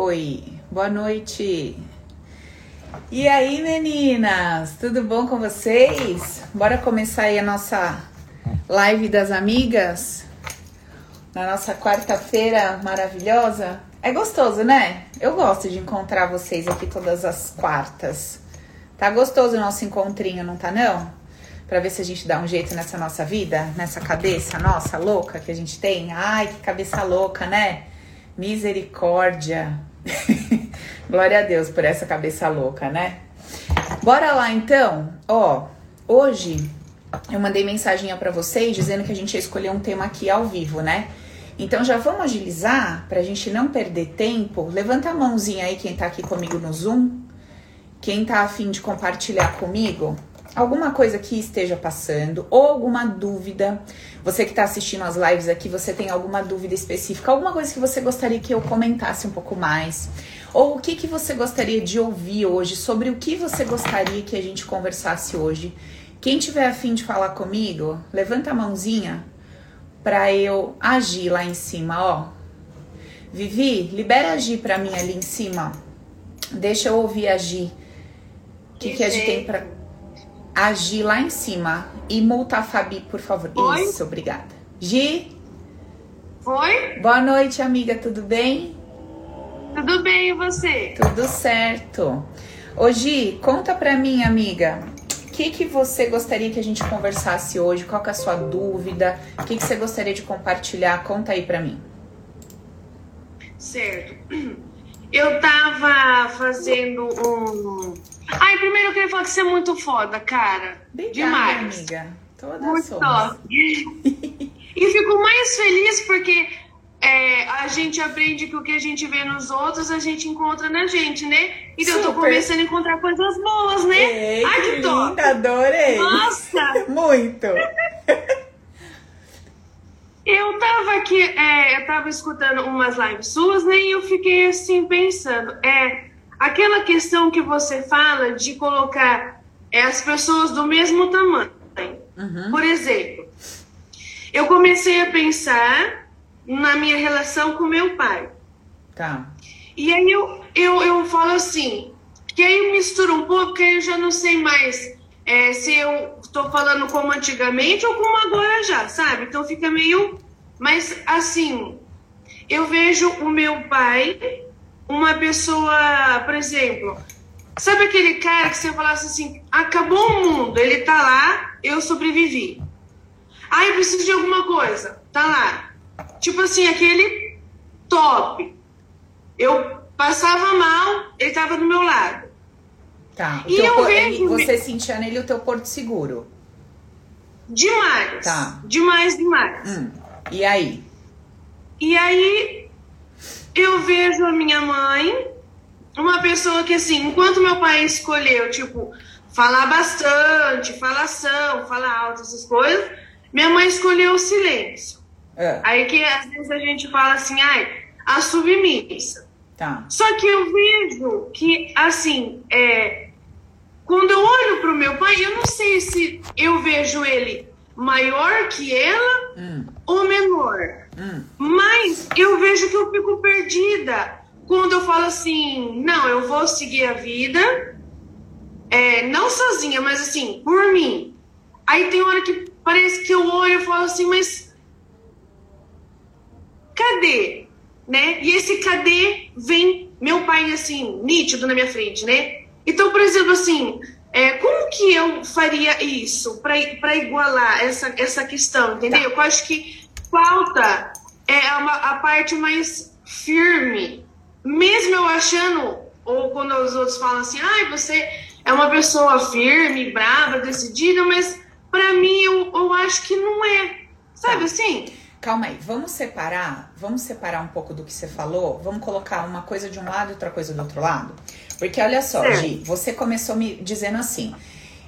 Foi. Boa noite. E aí, meninas? Tudo bom com vocês? Bora começar aí a nossa live das amigas? Na nossa quarta-feira maravilhosa? É gostoso, né? Eu gosto de encontrar vocês aqui todas as quartas. Tá gostoso o nosso encontrinho, não tá não? Pra ver se a gente dá um jeito nessa nossa vida, nessa cabeça nossa louca que a gente tem. Ai, que cabeça louca, né? Misericórdia. Glória a Deus por essa cabeça louca, né? Bora lá então. Ó, hoje eu mandei mensagem para vocês dizendo que a gente ia escolher um tema aqui ao vivo, né? Então já vamos agilizar pra gente não perder tempo. Levanta a mãozinha aí quem tá aqui comigo no Zoom. Quem tá afim de compartilhar comigo alguma coisa que esteja passando ou alguma dúvida. Você que está assistindo as lives aqui, você tem alguma dúvida específica, alguma coisa que você gostaria que eu comentasse um pouco mais? Ou o que, que você gostaria de ouvir hoje? Sobre o que você gostaria que a gente conversasse hoje? Quem tiver afim de falar comigo, levanta a mãozinha para eu agir lá em cima, ó. Vivi, libera agir para mim ali em cima. Deixa eu ouvir agir. O que, que a gente tem para agir lá em cima? E multa a Fabi, por favor. Oi? Isso, obrigada. Gi, Oi? boa noite, amiga, tudo bem? Tudo bem e você? Tudo certo. Ô Gi, conta pra mim, amiga. O que, que você gostaria que a gente conversasse hoje? Qual que é a sua dúvida? O que, que você gostaria de compartilhar? Conta aí pra mim. Certo. Eu tava fazendo um. Ai, primeiro eu queria falar que você é muito foda, cara. Obrigada, Demais. amiga. Toda Muito somos. E fico mais feliz porque é, a gente aprende que o que a gente vê nos outros a gente encontra na gente, né? Então eu tô Super. começando a encontrar coisas boas, né? Ei, Ai, que que top! linda, adorei. Nossa! Muito. Eu tava aqui, é, eu tava escutando umas lives suas, né? E eu fiquei assim pensando, é aquela questão que você fala de colocar é, as pessoas do mesmo tamanho. Uhum. Por exemplo, eu comecei a pensar na minha relação com meu pai. Tá. E aí eu, eu, eu falo assim, que aí mistura um pouco, porque aí eu já não sei mais é, se eu tô falando como antigamente ou como agora já, sabe? Então fica meio. Mas assim, eu vejo o meu pai uma pessoa, por exemplo, sabe aquele cara que você falasse assim, acabou o mundo, ele tá lá, eu sobrevivi. Ah, eu preciso de alguma coisa, tá lá. Tipo assim, aquele top. Eu passava mal, ele tava do meu lado. Tá. O E eu por- vejo- você sentia nele o teu porto seguro. Demais. Tá. Demais, demais. Hum. E aí? E aí eu vejo a minha mãe, uma pessoa que assim, enquanto meu pai escolheu, tipo, falar bastante, falação, falar alto, essas coisas, minha mãe escolheu o silêncio. Ah, Aí que às vezes a gente fala assim, ai, a submissa. tá. Só que eu vejo que, assim, é, quando eu olho pro meu pai, eu não sei se eu vejo ele maior que ela Hum, ou menor. Hum. Mas eu vejo que eu fico perdida quando eu falo assim, não, eu vou seguir a vida, é, não sozinha, mas assim, por mim. Aí tem hora que parece que eu olho e falo assim, mas cadê? Né? E esse cadê vem meu pai assim, nítido na minha frente, né? Então, por exemplo, assim, é, como que eu faria isso para igualar essa, essa questão, entendeu? Eu acho que falta é uma, a parte mais firme, mesmo eu achando, ou quando os outros falam assim, ai, você é uma pessoa firme, brava, decidida, mas para mim eu, eu acho que não é, sabe Tá. assim? Calma aí, vamos separar, vamos separar um pouco do que você falou, vamos colocar uma coisa de um lado e outra coisa do outro lado? Porque olha só, Certo. Gi, você começou me dizendo assim,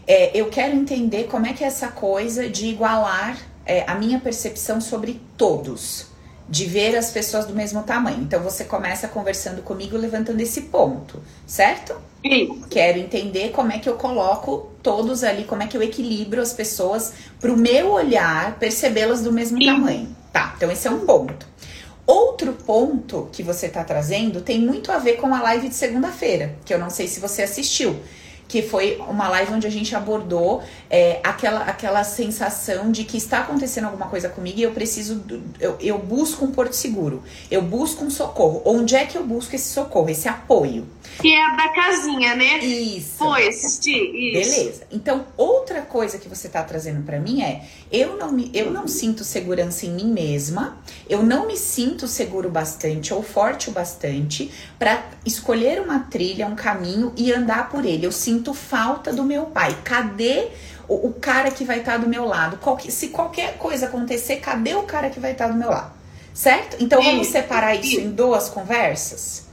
é, eu quero entender como é que é essa coisa de igualar é, a minha percepção sobre todos, de ver as pessoas do mesmo tamanho. Então você começa conversando comigo levantando esse ponto, certo? Isso. Quero entender como é que eu coloco todos ali, como é que eu equilibro as pessoas pro meu olhar percebê-las do mesmo Sim. tamanho. Tá, então esse é um ponto. Outro ponto que você está trazendo tem muito a ver com a live de segunda-feira, que eu não sei se você assistiu que foi uma live onde a gente abordou é, aquela, aquela sensação de que está acontecendo alguma coisa comigo e eu preciso, eu, eu busco um porto seguro, eu busco um socorro. Onde é que eu busco esse socorro, esse apoio? Que é a da casinha, né? Isso. Foi assistir, isso. Beleza. Então, outra coisa que você está trazendo para mim é, eu não, me, eu não sinto segurança em mim mesma, eu não me sinto seguro bastante ou forte o bastante para escolher uma trilha, um caminho e andar por ele. Eu sinto falta do meu pai. Cadê o, o cara que vai estar tá do meu lado? se qualquer coisa acontecer, cadê o cara que vai estar tá do meu lado? Certo? Então vamos separar isso em duas conversas?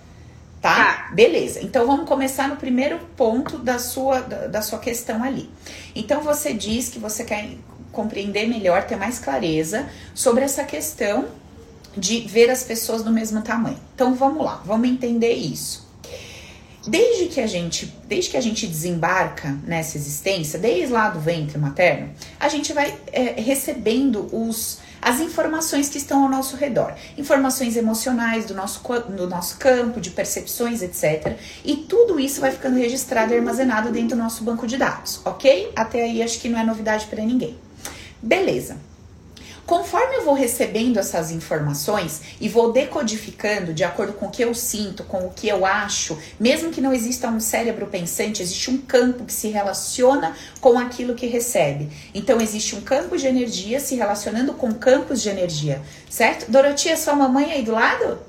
Tá? tá? Beleza. Então vamos começar no primeiro ponto da sua, da, da sua questão ali. Então você diz que você quer compreender melhor, ter mais clareza sobre essa questão de ver as pessoas do mesmo tamanho. Então vamos lá, vamos entender isso. Desde que a gente, desde que a gente desembarca nessa existência, desde lá do ventre materno, a gente vai é, recebendo os as informações que estão ao nosso redor, informações emocionais do nosso, do nosso campo, de percepções, etc. E tudo isso vai ficando registrado e armazenado dentro do nosso banco de dados, ok? Até aí acho que não é novidade para ninguém. Beleza. Conforme eu vou recebendo essas informações e vou decodificando de acordo com o que eu sinto, com o que eu acho, mesmo que não exista um cérebro pensante, existe um campo que se relaciona com aquilo que recebe. Então existe um campo de energia se relacionando com campos de energia, certo? Dorotia, sua mamãe aí do lado?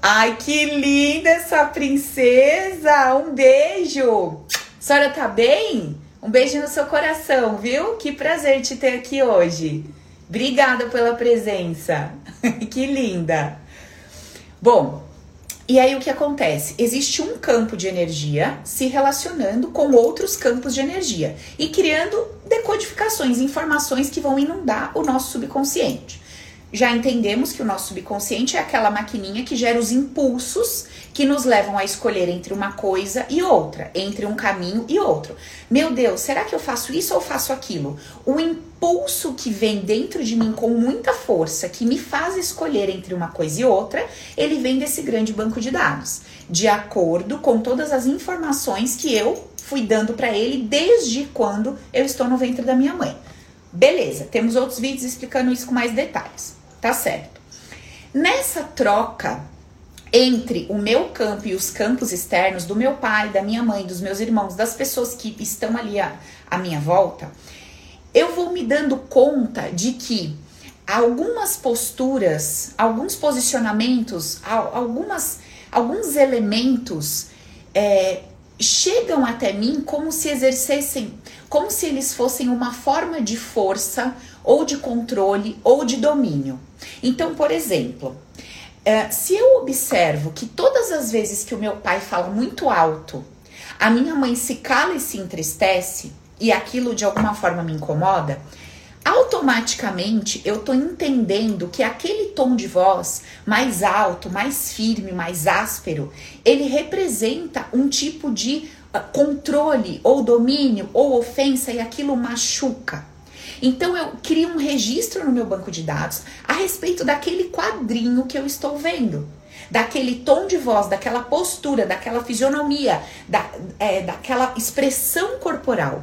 Ai, que linda essa princesa! Um beijo! A senhora tá bem? Um beijo no seu coração, viu? Que prazer te ter aqui hoje. Obrigada pela presença. que linda. Bom, e aí o que acontece? Existe um campo de energia se relacionando com outros campos de energia e criando decodificações, informações que vão inundar o nosso subconsciente já entendemos que o nosso subconsciente é aquela maquininha que gera os impulsos que nos levam a escolher entre uma coisa e outra, entre um caminho e outro. Meu Deus, será que eu faço isso ou faço aquilo? O impulso que vem dentro de mim com muita força, que me faz escolher entre uma coisa e outra, ele vem desse grande banco de dados, de acordo com todas as informações que eu fui dando para ele desde quando eu estou no ventre da minha mãe. Beleza, temos outros vídeos explicando isso com mais detalhes tá certo? Nessa troca entre o meu campo e os campos externos do meu pai, da minha mãe, dos meus irmãos, das pessoas que estão ali à, à minha volta, eu vou me dando conta de que algumas posturas, alguns posicionamentos, algumas, alguns elementos é, chegam até mim como se exercessem, como se eles fossem uma forma de força ou de controle ou de domínio. Então, por exemplo, é, se eu observo que todas as vezes que o meu pai fala muito alto, a minha mãe se cala e se entristece e aquilo de alguma forma me incomoda, automaticamente eu tô entendendo que aquele tom de voz mais alto, mais firme, mais áspero, ele representa um tipo de uh, controle ou domínio ou ofensa e aquilo machuca. Então eu crio um registro no meu banco de dados a respeito daquele quadrinho que eu estou vendo. Daquele tom de voz, daquela postura, daquela fisionomia, da, é, daquela expressão corporal.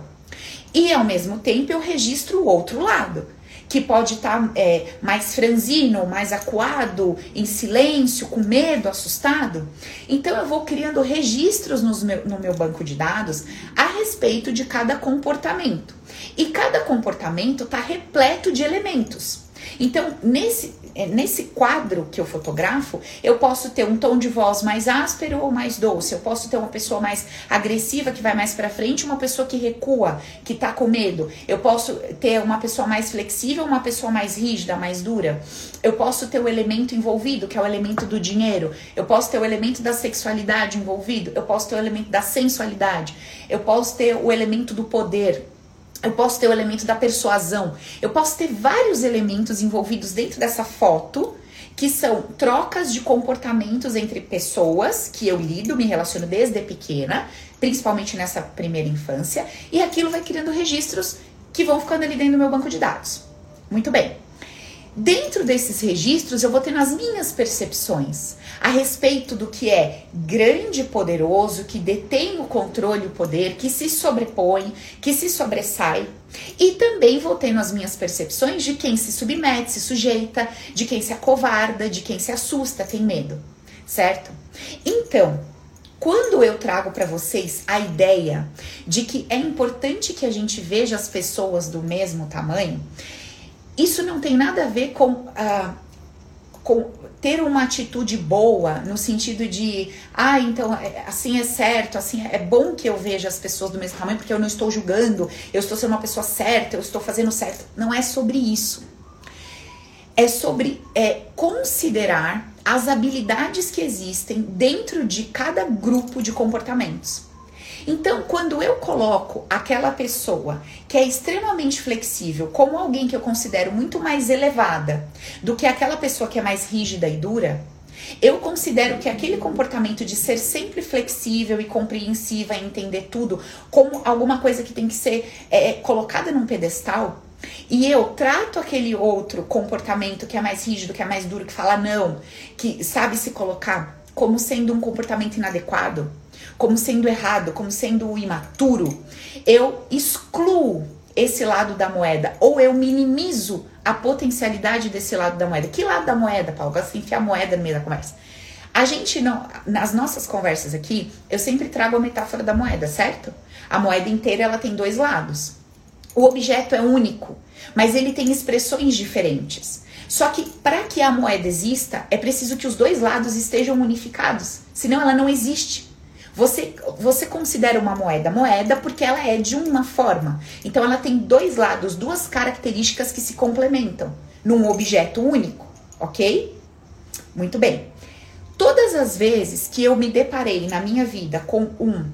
E ao mesmo tempo eu registro o outro lado que pode estar tá, é, mais franzino, mais acuado, em silêncio, com medo, assustado. Então eu vou criando registros meu, no meu banco de dados a respeito de cada comportamento. E cada comportamento está repleto de elementos. Então, nesse, nesse quadro que eu fotografo, eu posso ter um tom de voz mais áspero ou mais doce. Eu posso ter uma pessoa mais agressiva que vai mais para frente, uma pessoa que recua, que tá com medo. Eu posso ter uma pessoa mais flexível, uma pessoa mais rígida, mais dura. Eu posso ter o elemento envolvido, que é o elemento do dinheiro. Eu posso ter o elemento da sexualidade envolvido. Eu posso ter o elemento da sensualidade. Eu posso ter o elemento do poder eu posso ter o elemento da persuasão. Eu posso ter vários elementos envolvidos dentro dessa foto que são trocas de comportamentos entre pessoas que eu lido, me relaciono desde pequena, principalmente nessa primeira infância, e aquilo vai criando registros que vão ficando ali dentro do meu banco de dados. Muito bem. Dentro desses registros, eu vou tendo as minhas percepções a respeito do que é grande e poderoso, que detém o controle e o poder, que se sobrepõe, que se sobressai. E também vou tendo as minhas percepções de quem se submete, se sujeita, de quem se acovarda, de quem se assusta, tem medo, certo? Então, quando eu trago para vocês a ideia de que é importante que a gente veja as pessoas do mesmo tamanho, isso não tem nada a ver com, ah, com ter uma atitude boa, no sentido de, ah, então é, assim é certo, assim é bom que eu veja as pessoas do mesmo tamanho, porque eu não estou julgando, eu estou sendo uma pessoa certa, eu estou fazendo certo. Não é sobre isso. É sobre é, considerar as habilidades que existem dentro de cada grupo de comportamentos. Então, quando eu coloco aquela pessoa que é extremamente flexível como alguém que eu considero muito mais elevada do que aquela pessoa que é mais rígida e dura, eu considero que aquele comportamento de ser sempre flexível e compreensiva e entender tudo como alguma coisa que tem que ser é, colocada num pedestal, e eu trato aquele outro comportamento que é mais rígido, que é mais duro, que fala não, que sabe se colocar como sendo um comportamento inadequado, como sendo errado, como sendo imaturo, eu excluo esse lado da moeda ou eu minimizo a potencialidade desse lado da moeda. Que lado da moeda, Paulo? Gosto de enfiar moeda no meio da conversa. A gente não, nas nossas conversas aqui, eu sempre trago a metáfora da moeda, certo? A moeda inteira ela tem dois lados. O objeto é único, mas ele tem expressões diferentes. Só que para que a moeda exista, é preciso que os dois lados estejam unificados, senão ela não existe. Você, você considera uma moeda moeda porque ela é de uma forma. Então ela tem dois lados, duas características que se complementam num objeto único, ok? Muito bem. Todas as vezes que eu me deparei na minha vida com um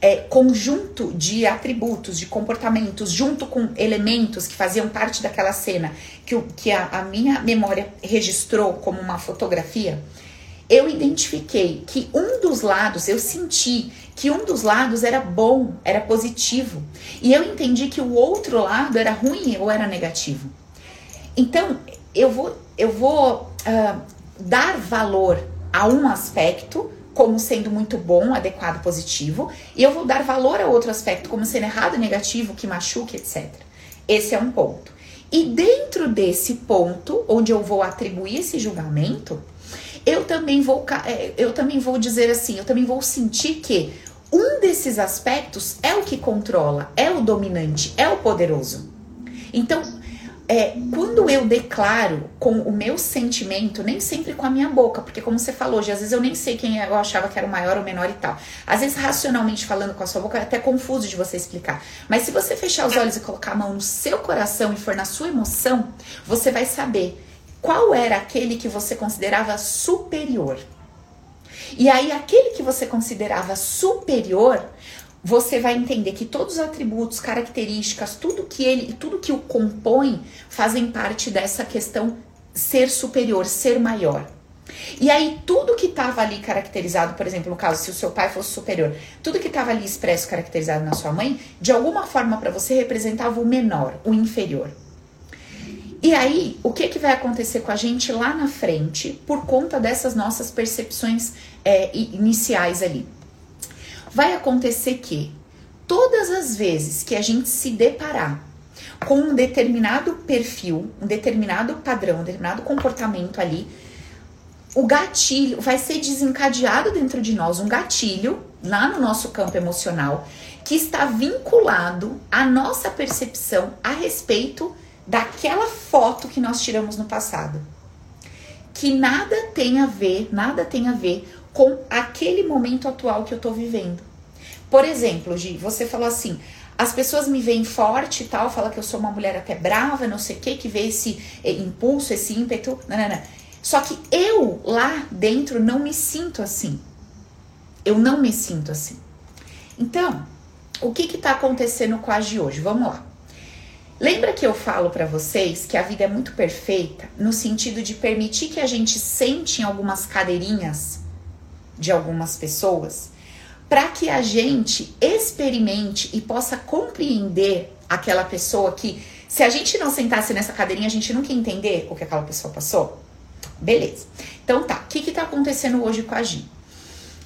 é, conjunto de atributos, de comportamentos, junto com elementos que faziam parte daquela cena, que, que a, a minha memória registrou como uma fotografia, eu identifiquei que um dos lados, eu senti que um dos lados era bom, era positivo, e eu entendi que o outro lado era ruim ou era negativo. Então, eu vou, eu vou uh, dar valor a um aspecto como sendo muito bom, adequado, positivo, e eu vou dar valor a outro aspecto como sendo errado, negativo, que machuque, etc. Esse é um ponto. E dentro desse ponto, onde eu vou atribuir esse julgamento, eu também vou, é, eu também vou dizer assim, eu também vou sentir que um desses aspectos é o que controla, é o dominante, é o poderoso. Então, é, quando eu declaro com o meu sentimento, nem sempre com a minha boca, porque como você falou, às vezes eu nem sei quem eu achava que era o maior ou menor e tal. Às vezes, racionalmente falando com a sua boca, é até confuso de você explicar. Mas se você fechar os olhos e colocar a mão no seu coração e for na sua emoção, você vai saber qual era aquele que você considerava superior. E aí, aquele que você considerava superior, você vai entender que todos os atributos, características, tudo que ele, tudo que o compõe, fazem parte dessa questão ser superior, ser maior. E aí, tudo que estava ali caracterizado, por exemplo, no caso, se o seu pai fosse superior, tudo que estava ali expresso, caracterizado na sua mãe, de alguma forma para você representava o menor, o inferior. E aí, o que, que vai acontecer com a gente lá na frente por conta dessas nossas percepções é, iniciais ali? Vai acontecer que todas as vezes que a gente se deparar com um determinado perfil, um determinado padrão, um determinado comportamento ali, o gatilho vai ser desencadeado dentro de nós um gatilho lá no nosso campo emocional que está vinculado à nossa percepção a respeito daquela foto que nós tiramos no passado. Que nada tem a ver, nada tem a ver com aquele momento atual que eu tô vivendo. Por exemplo, Gi, você falou assim: as pessoas me veem forte e tal, fala que eu sou uma mulher até brava, não sei o que, que vê esse eh, impulso, esse ímpetu. Não, não, não. Só que eu lá dentro não me sinto assim. Eu não me sinto assim. Então, o que está acontecendo com a de hoje? Vamos lá. Lembra que eu falo para vocês que a vida é muito perfeita no sentido de permitir que a gente sente em algumas cadeirinhas de algumas pessoas, para que a gente experimente e possa compreender aquela pessoa que Se a gente não sentasse nessa cadeirinha, a gente nunca ia entender o que aquela pessoa passou? Beleza. Então tá, o que que tá acontecendo hoje com a Gi?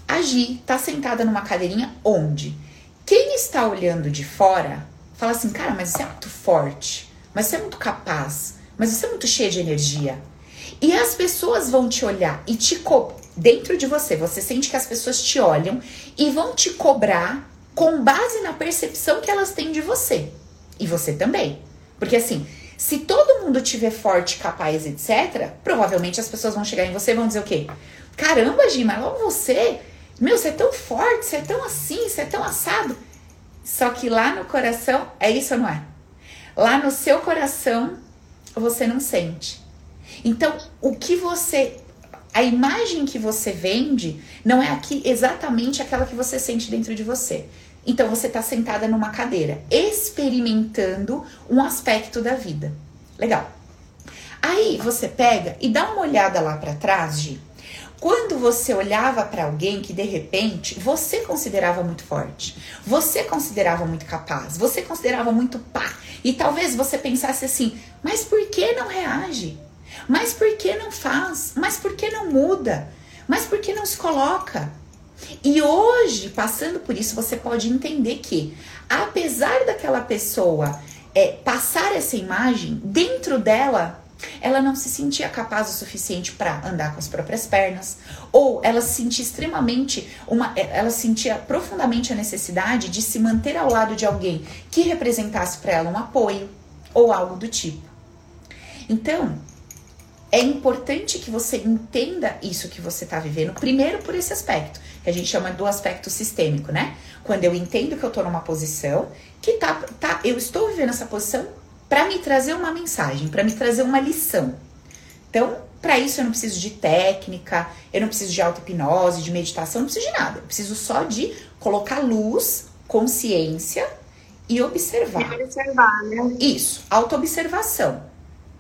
A Gi tá sentada numa cadeirinha onde quem está olhando de fora fala assim, cara, mas você é muito forte, mas você é muito capaz, mas você é muito cheia de energia. E as pessoas vão te olhar e te co dentro de você, você sente que as pessoas te olham e vão te cobrar com base na percepção que elas têm de você. E você também. Porque assim, se todo mundo tiver forte, capaz, etc., provavelmente as pessoas vão chegar em você e vão dizer o quê? Caramba, Gi, mas logo você, meu, você é tão forte, você é tão assim, você é tão assado. Só que lá no coração, é isso ou não é? Lá no seu coração, você não sente. Então, o que você. A imagem que você vende não é aqui exatamente aquela que você sente dentro de você. Então você está sentada numa cadeira, experimentando um aspecto da vida. Legal. Aí você pega e dá uma olhada lá para trás, de quando você olhava para alguém que de repente você considerava muito forte, você considerava muito capaz, você considerava muito pá, e talvez você pensasse assim: mas por que não reage? Mas por que não faz? Mas por que não muda? Mas por que não se coloca? E hoje, passando por isso, você pode entender que, apesar daquela pessoa é, passar essa imagem, dentro dela, ela não se sentia capaz o suficiente para andar com as próprias pernas, ou ela se sentia extremamente uma, é, ela sentia profundamente a necessidade de se manter ao lado de alguém que representasse para ela um apoio ou algo do tipo. Então, é importante que você entenda isso que você está vivendo, primeiro por esse aspecto, que a gente chama do aspecto sistêmico, né? Quando eu entendo que eu estou numa posição que tá, tá, eu estou vivendo essa posição para me trazer uma mensagem, para me trazer uma lição. Então, para isso eu não preciso de técnica, eu não preciso de auto-hipnose, de meditação, não preciso de nada. Eu preciso só de colocar luz, consciência e observar. E observar, né? Isso, auto-observação.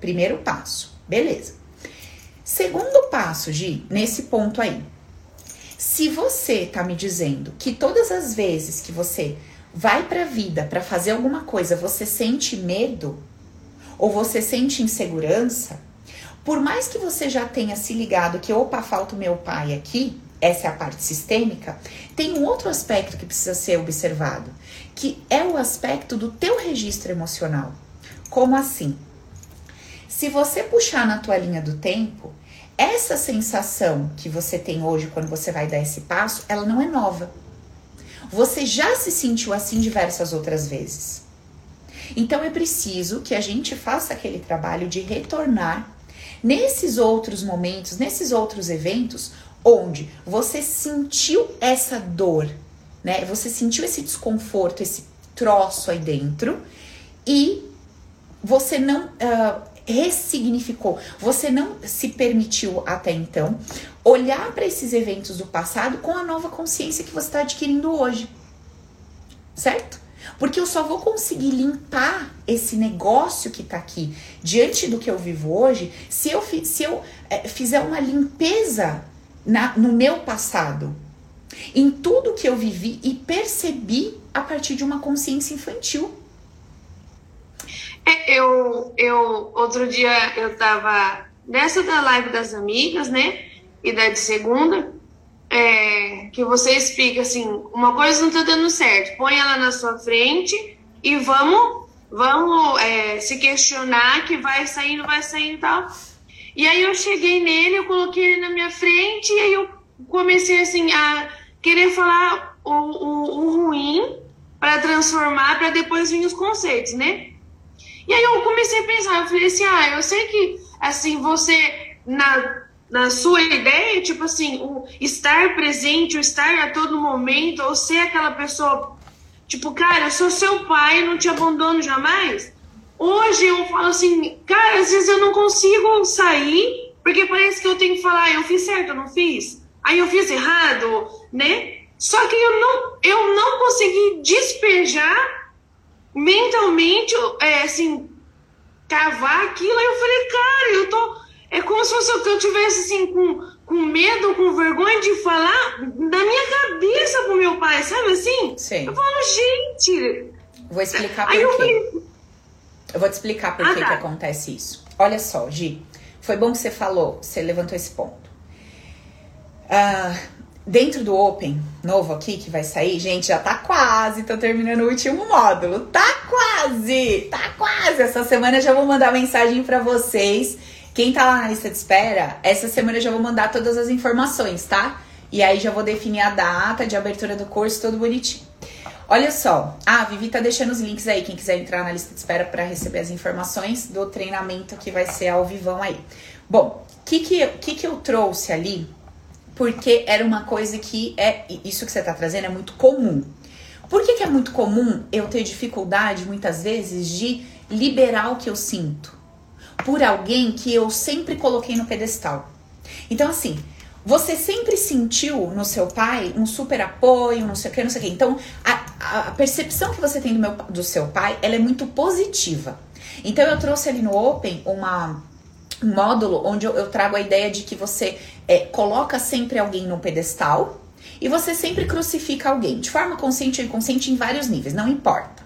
Primeiro passo. Beleza. Segundo passo, Gi, nesse ponto aí. Se você tá me dizendo que todas as vezes que você vai para a vida para fazer alguma coisa, você sente medo ou você sente insegurança, por mais que você já tenha se ligado que opa, falta o meu pai aqui, essa é a parte sistêmica, tem um outro aspecto que precisa ser observado, que é o aspecto do teu registro emocional. Como assim? Se você puxar na tua linha do tempo, essa sensação que você tem hoje quando você vai dar esse passo, ela não é nova. Você já se sentiu assim diversas outras vezes. Então é preciso que a gente faça aquele trabalho de retornar nesses outros momentos, nesses outros eventos onde você sentiu essa dor, né? Você sentiu esse desconforto, esse troço aí dentro e você não uh, ressignificou. Você não se permitiu até então olhar para esses eventos do passado com a nova consciência que você está adquirindo hoje. Certo? Porque eu só vou conseguir limpar esse negócio que tá aqui diante do que eu vivo hoje se eu, se eu é, fizer uma limpeza na, no meu passado, em tudo que eu vivi e percebi a partir de uma consciência infantil. É, eu, eu, outro dia eu tava nessa da live das amigas, né? E da de segunda, é, que você explica assim, uma coisa não tá dando certo, põe ela na sua frente e vamos, vamos é, se questionar que vai saindo, vai saindo e tal. E aí eu cheguei nele, eu coloquei ele na minha frente e aí eu comecei assim a querer falar o, o, o ruim para transformar para depois vir os conceitos, né? E aí eu comecei a pensar, eu falei assim, ah, eu sei que assim, você na, na sua ideia, tipo assim, o estar presente, o estar a todo momento, ou ser aquela pessoa, tipo, cara, eu sou seu pai, não te abandono jamais. Hoje eu falo assim, cara, às vezes eu não consigo sair, porque parece que eu tenho que falar, eu fiz certo, eu não fiz. Aí eu fiz errado, né? Só que eu não, eu não consegui despejar mentalmente, é, assim, cavar aquilo. Aí eu falei, cara, eu tô. É como se fosse eu, eu tivesse, assim, com, com medo, com vergonha de falar da minha cabeça pro meu pai, sabe assim? Sim. Eu falo, gente. Vou explicar por quê. Eu vou te explicar por ah, que, tá. que acontece isso. Olha só, Gi, foi bom que você falou, você levantou esse ponto. Uh, dentro do Open novo aqui que vai sair, gente, já tá quase, tô terminando o último módulo. Tá quase, tá quase. Essa semana já vou mandar mensagem para vocês. Quem tá lá na lista de espera, essa semana já vou mandar todas as informações, tá? E aí já vou definir a data de abertura do curso, tudo bonitinho. Olha só, ah, a Vivi tá deixando os links aí, quem quiser entrar na lista de espera para receber as informações do treinamento que vai ser ao vivão aí. Bom, o que que, que que eu trouxe ali? Porque era uma coisa que é, isso que você tá trazendo é muito comum. Por que, que é muito comum eu ter dificuldade, muitas vezes, de liberar o que eu sinto? Por alguém que eu sempre coloquei no pedestal. Então, assim, você sempre sentiu no seu pai um super apoio, não sei o que, não sei o que. Então, a, a percepção que você tem do, meu, do seu pai, ela é muito positiva. Então, eu trouxe ali no Open uma, módulo onde eu, eu trago a ideia de que você é, coloca sempre alguém no pedestal e você sempre crucifica alguém, de forma consciente ou inconsciente, em vários níveis, não importa.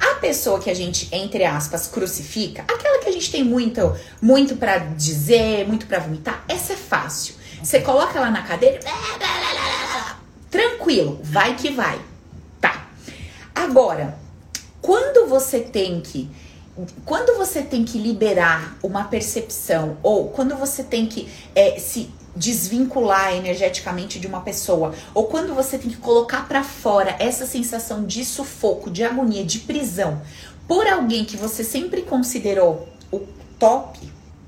A pessoa que a gente, entre aspas, crucifica, aquela que a gente tem muito, muito para dizer, muito para vomitar, essa é fácil. Você coloca ela na cadeira, tranquilo, vai que vai. Tá. Agora, quando você tem que quando você tem que liberar uma percepção ou quando você tem que é, se desvincular energeticamente de uma pessoa ou quando você tem que colocar para fora essa sensação de sufoco, de agonia, de prisão por alguém que você sempre considerou o top,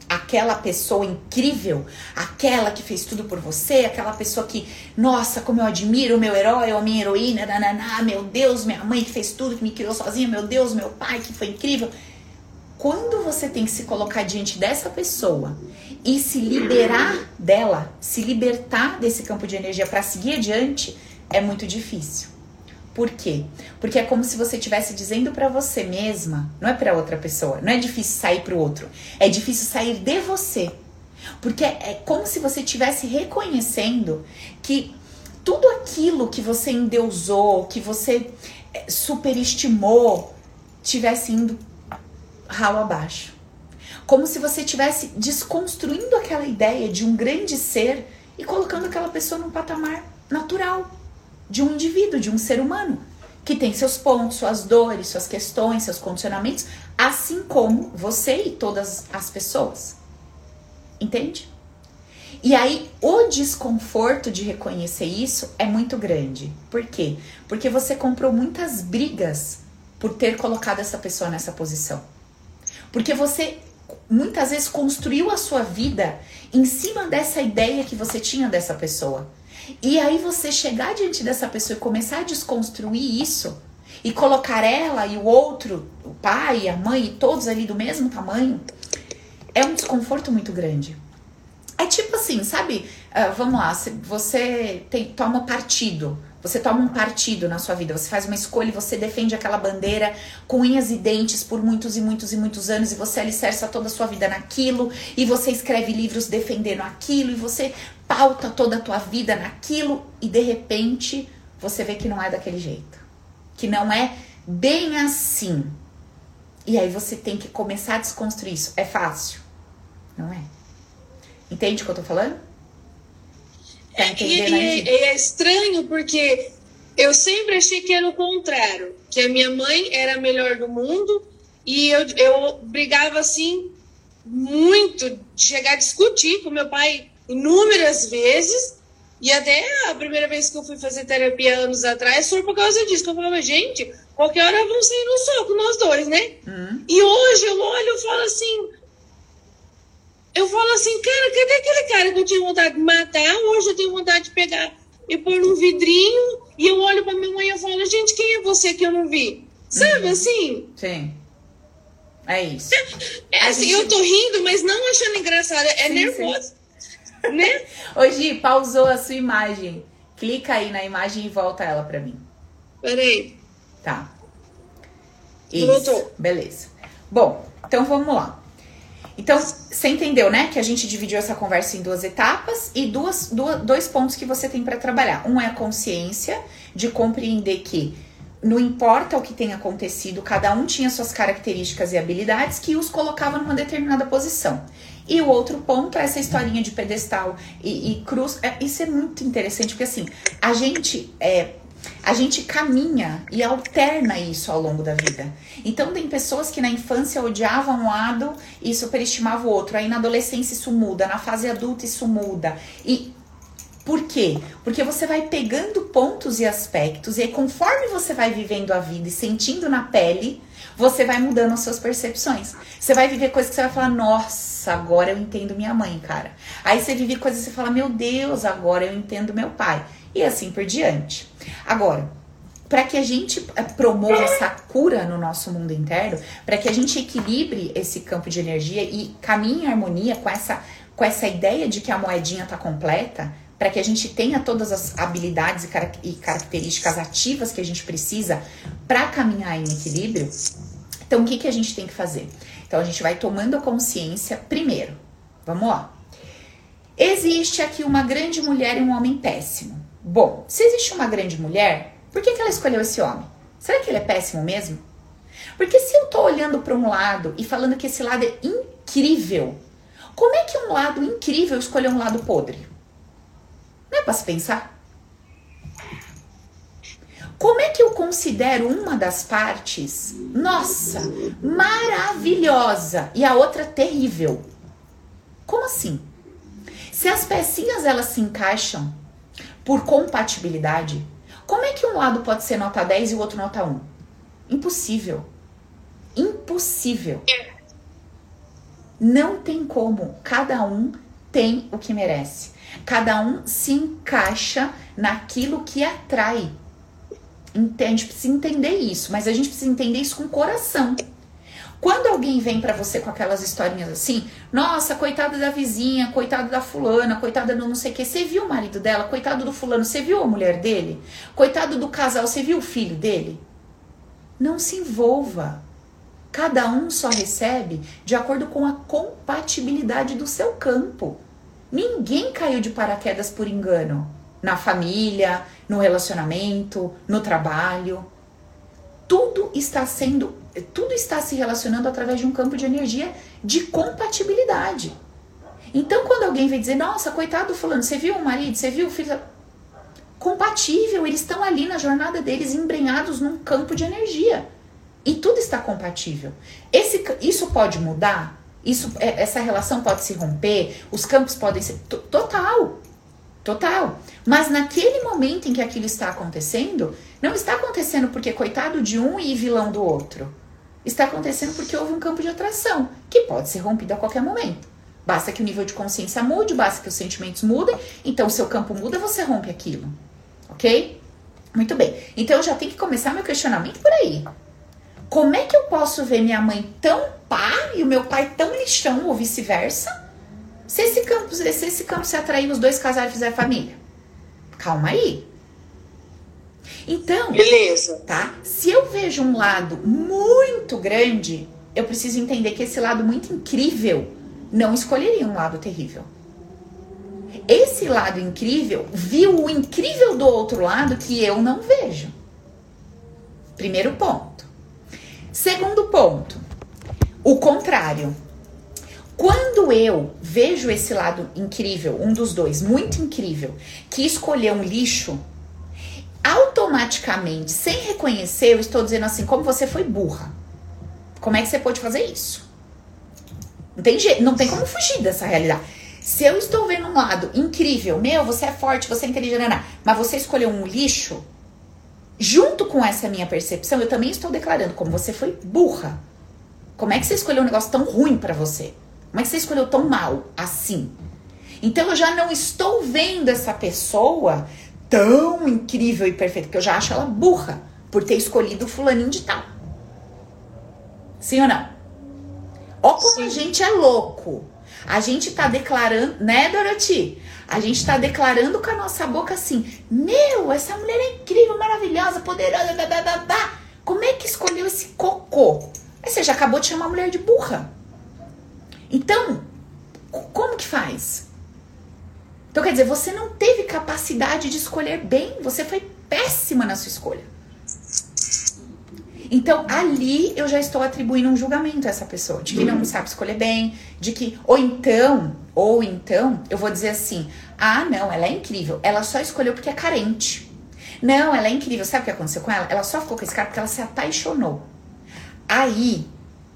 aquela pessoa incrível, aquela que fez tudo por você, aquela pessoa que, nossa, como eu admiro meu herói a minha heroína, nananá, meu Deus, minha mãe que fez tudo, que me criou sozinha, meu Deus, meu pai que foi incrível. Quando você tem que se colocar diante dessa pessoa e se liberar dela, se libertar desse campo de energia para seguir adiante, é muito difícil. Por quê? Porque é como se você estivesse dizendo para você mesma, não é para outra pessoa, não é difícil sair para o outro, é difícil sair de você. Porque é como se você estivesse reconhecendo que tudo aquilo que você endeusou, que você é, superestimou, tivesse indo ralo abaixo. Como se você estivesse desconstruindo aquela ideia de um grande ser e colocando aquela pessoa num patamar natural de um indivíduo, de um ser humano, que tem seus pontos, suas dores, suas questões, seus condicionamentos, assim como você e todas as pessoas. Entende? E aí, o desconforto de reconhecer isso é muito grande. Por quê? Porque você comprou muitas brigas por ter colocado essa pessoa nessa posição. Porque você muitas vezes construiu a sua vida em cima dessa ideia que você tinha dessa pessoa. E aí você chegar diante dessa pessoa e começar a desconstruir isso e colocar ela e o outro, o pai, a mãe, e todos ali do mesmo tamanho, é um desconforto muito grande. É tipo assim, sabe? Uh, vamos lá, você tem, toma partido. Você toma um partido na sua vida, você faz uma escolha e você defende aquela bandeira com unhas e dentes por muitos e muitos e muitos anos e você alicerça toda a sua vida naquilo e você escreve livros defendendo aquilo e você pauta toda a tua vida naquilo e de repente você vê que não é daquele jeito. Que não é bem assim. E aí você tem que começar a desconstruir isso. É fácil? Não é? Entende o que eu tô falando? Tá entendendo e, e, e é estranho porque eu sempre achei que era o contrário. Que a minha mãe era a melhor do mundo e eu, eu brigava assim muito, de chegar a discutir com meu pai inúmeras vezes. E até a primeira vez que eu fui fazer terapia anos atrás foi por causa disso. Que eu falava, gente, qualquer hora vamos sair no soco nós dois, né? Uhum. E hoje eu olho e falo assim. Eu falo assim, cara, cadê aquele cara que eu tinha vontade de matar? Hoje eu tenho vontade de pegar e pôr num vidrinho. E eu olho pra minha mãe e eu falo, gente, quem é você que eu não vi? Sabe uhum. assim? Sim. É isso. É, assim, gente... eu tô rindo, mas não achando engraçado. É sim, nervoso. Sim. Né? Hoje pausou a sua imagem. Clica aí na imagem e volta ela para mim. Peraí. Tá. Isso. Voltou. Beleza. Bom, então vamos lá. Então, você entendeu, né? Que a gente dividiu essa conversa em duas etapas e duas, duas dois pontos que você tem para trabalhar. Um é a consciência de compreender que não importa o que tenha acontecido, cada um tinha suas características e habilidades que os colocava numa determinada posição. E o outro ponto é essa historinha de pedestal e, e cruz. É, isso é muito interessante, porque assim, a gente é, a gente caminha e alterna isso ao longo da vida. Então tem pessoas que na infância odiavam um lado e superestimavam o outro. Aí na adolescência isso muda, na fase adulta isso muda. E por quê? Porque você vai pegando pontos e aspectos, e aí, conforme você vai vivendo a vida e sentindo na pele, você vai mudando as suas percepções. Você vai viver coisas que você vai falar, nossa, agora eu entendo minha mãe, cara. Aí você vive coisas que você fala, meu Deus, agora eu entendo meu pai. E assim por diante. Agora, para que a gente eh, promova essa cura no nosso mundo interno, para que a gente equilibre esse campo de energia e caminhe em harmonia com essa, com essa ideia de que a moedinha está completa, para que a gente tenha todas as habilidades e, características ativas que a gente precisa para caminhar em equilíbrio, então o que, que a gente tem que fazer? Então a gente vai tomando a consciência primeiro. Vamos lá. Existe aqui uma grande mulher e um homem péssimo. Bom, se existe uma grande mulher, por que, que ela escolheu esse homem? Será que ele é péssimo mesmo? Porque se eu tô olhando para um lado e falando que esse lado é incrível, como é que um lado incrível escolheu um lado podre? Não é para se pensar? Como é que eu considero uma das partes, nossa, maravilhosa e a outra terrível? Como assim? Se as pecinhas elas se encaixam por compatibilidade, como é que um lado pode ser nota 10 e o outro nota 1? Impossível. Impossível. Não tem como. Cada um tem o que merece. Cada um se encaixa naquilo que atrai. A gente precisa entender isso, mas a gente precisa entender isso com o coração. Quando alguém vem para você com aquelas historinhas assim, nossa, coitada da vizinha, coitada da fulana, coitada do não sei o que, você viu o marido dela, coitado do fulano, você viu a mulher dele? Coitado do casal, você viu o filho dele? Não se envolva. Cada um só recebe de acordo com a compatibilidade do seu campo. Ninguém caiu de paraquedas por engano. Na família, no relacionamento, no trabalho. Tudo está sendo, tudo está se relacionando através de um campo de energia de compatibilidade. Então, quando alguém vem dizer, nossa, coitado do fulano, você viu o marido, você viu o filho. Compatível, eles estão ali na jornada deles embrenhados num campo de energia. E tudo está compatível. Esse, isso pode mudar? Isso, é, essa relação pode se romper, os campos podem ser. Total. Total. Mas naquele momento em que aquilo está acontecendo, não está acontecendo porque coitado de um e vilão do outro. Está acontecendo porque houve um campo de atração, que pode ser rompido a qualquer momento. Basta que o nível de consciência mude, basta que os sentimentos mudem, então o seu campo muda, você rompe aquilo. Ok? Muito bem. Então eu já tenho que começar meu questionamento por aí. Como é que eu posso ver minha mãe tão pá e o meu pai tão lixão ou vice-versa? Se esse campo, se esse campo se atrair os dois casais e fizer família. Calma aí. Então, beleza. Tá? Se eu vejo um lado muito grande, eu preciso entender que esse lado muito incrível não escolheria um lado terrível. Esse lado incrível viu o incrível do outro lado que eu não vejo. Primeiro ponto. Segundo ponto, o contrário. Quando eu vejo esse lado incrível, um dos dois, muito incrível, que escolheu um lixo, automaticamente, sem reconhecer, eu estou dizendo assim, como você foi burra. Como é que você pode fazer isso? Não tem, jeito, não tem como fugir dessa realidade. Se eu estou vendo um lado incrível, meu, você é forte, você é inteligente, mas você escolheu um lixo, junto com essa minha percepção, eu também estou declarando como você foi burra. Como é que você escolheu um negócio tão ruim para você? Como é que você escolheu tão mal assim? Então eu já não estou vendo essa pessoa tão incrível e perfeita, que eu já acho ela burra por ter escolhido o fulaninho de tal. Sim ou não? Ó como Sim. a gente é louco. A gente tá declarando, né, Dorothy? A gente está declarando com a nossa boca assim: Meu, essa mulher é incrível, maravilhosa, poderosa, blá, blá, blá, blá. Como é que escolheu esse cocô? Aí você já acabou de chamar a mulher de burra. Então, como que faz? Então, quer dizer, você não teve capacidade de escolher bem, você foi péssima na sua escolha. Então ali eu já estou atribuindo um julgamento a essa pessoa, de que não sabe escolher bem, de que ou então, ou então, eu vou dizer assim: "Ah, não, ela é incrível. Ela só escolheu porque é carente". Não, ela é incrível. Sabe o que aconteceu com ela? Ela só ficou com esse cara porque ela se apaixonou. Aí,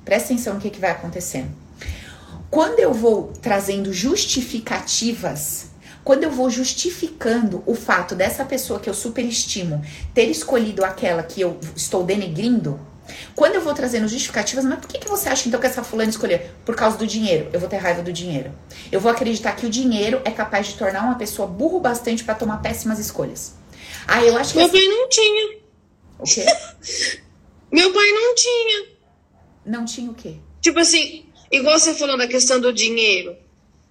presta atenção no que, que vai acontecendo. Quando eu vou trazendo justificativas quando eu vou justificando o fato dessa pessoa que eu superestimo ter escolhido aquela que eu estou denegrindo, quando eu vou trazendo justificativas, mas por que, que você acha então que essa fulana escolheu? Por causa do dinheiro. Eu vou ter raiva do dinheiro. Eu vou acreditar que o dinheiro é capaz de tornar uma pessoa burro bastante para tomar péssimas escolhas. Ah, eu acho que. Meu pai não tinha. O quê? Meu pai não tinha. Não tinha o quê? Tipo assim, igual você falou da questão do dinheiro.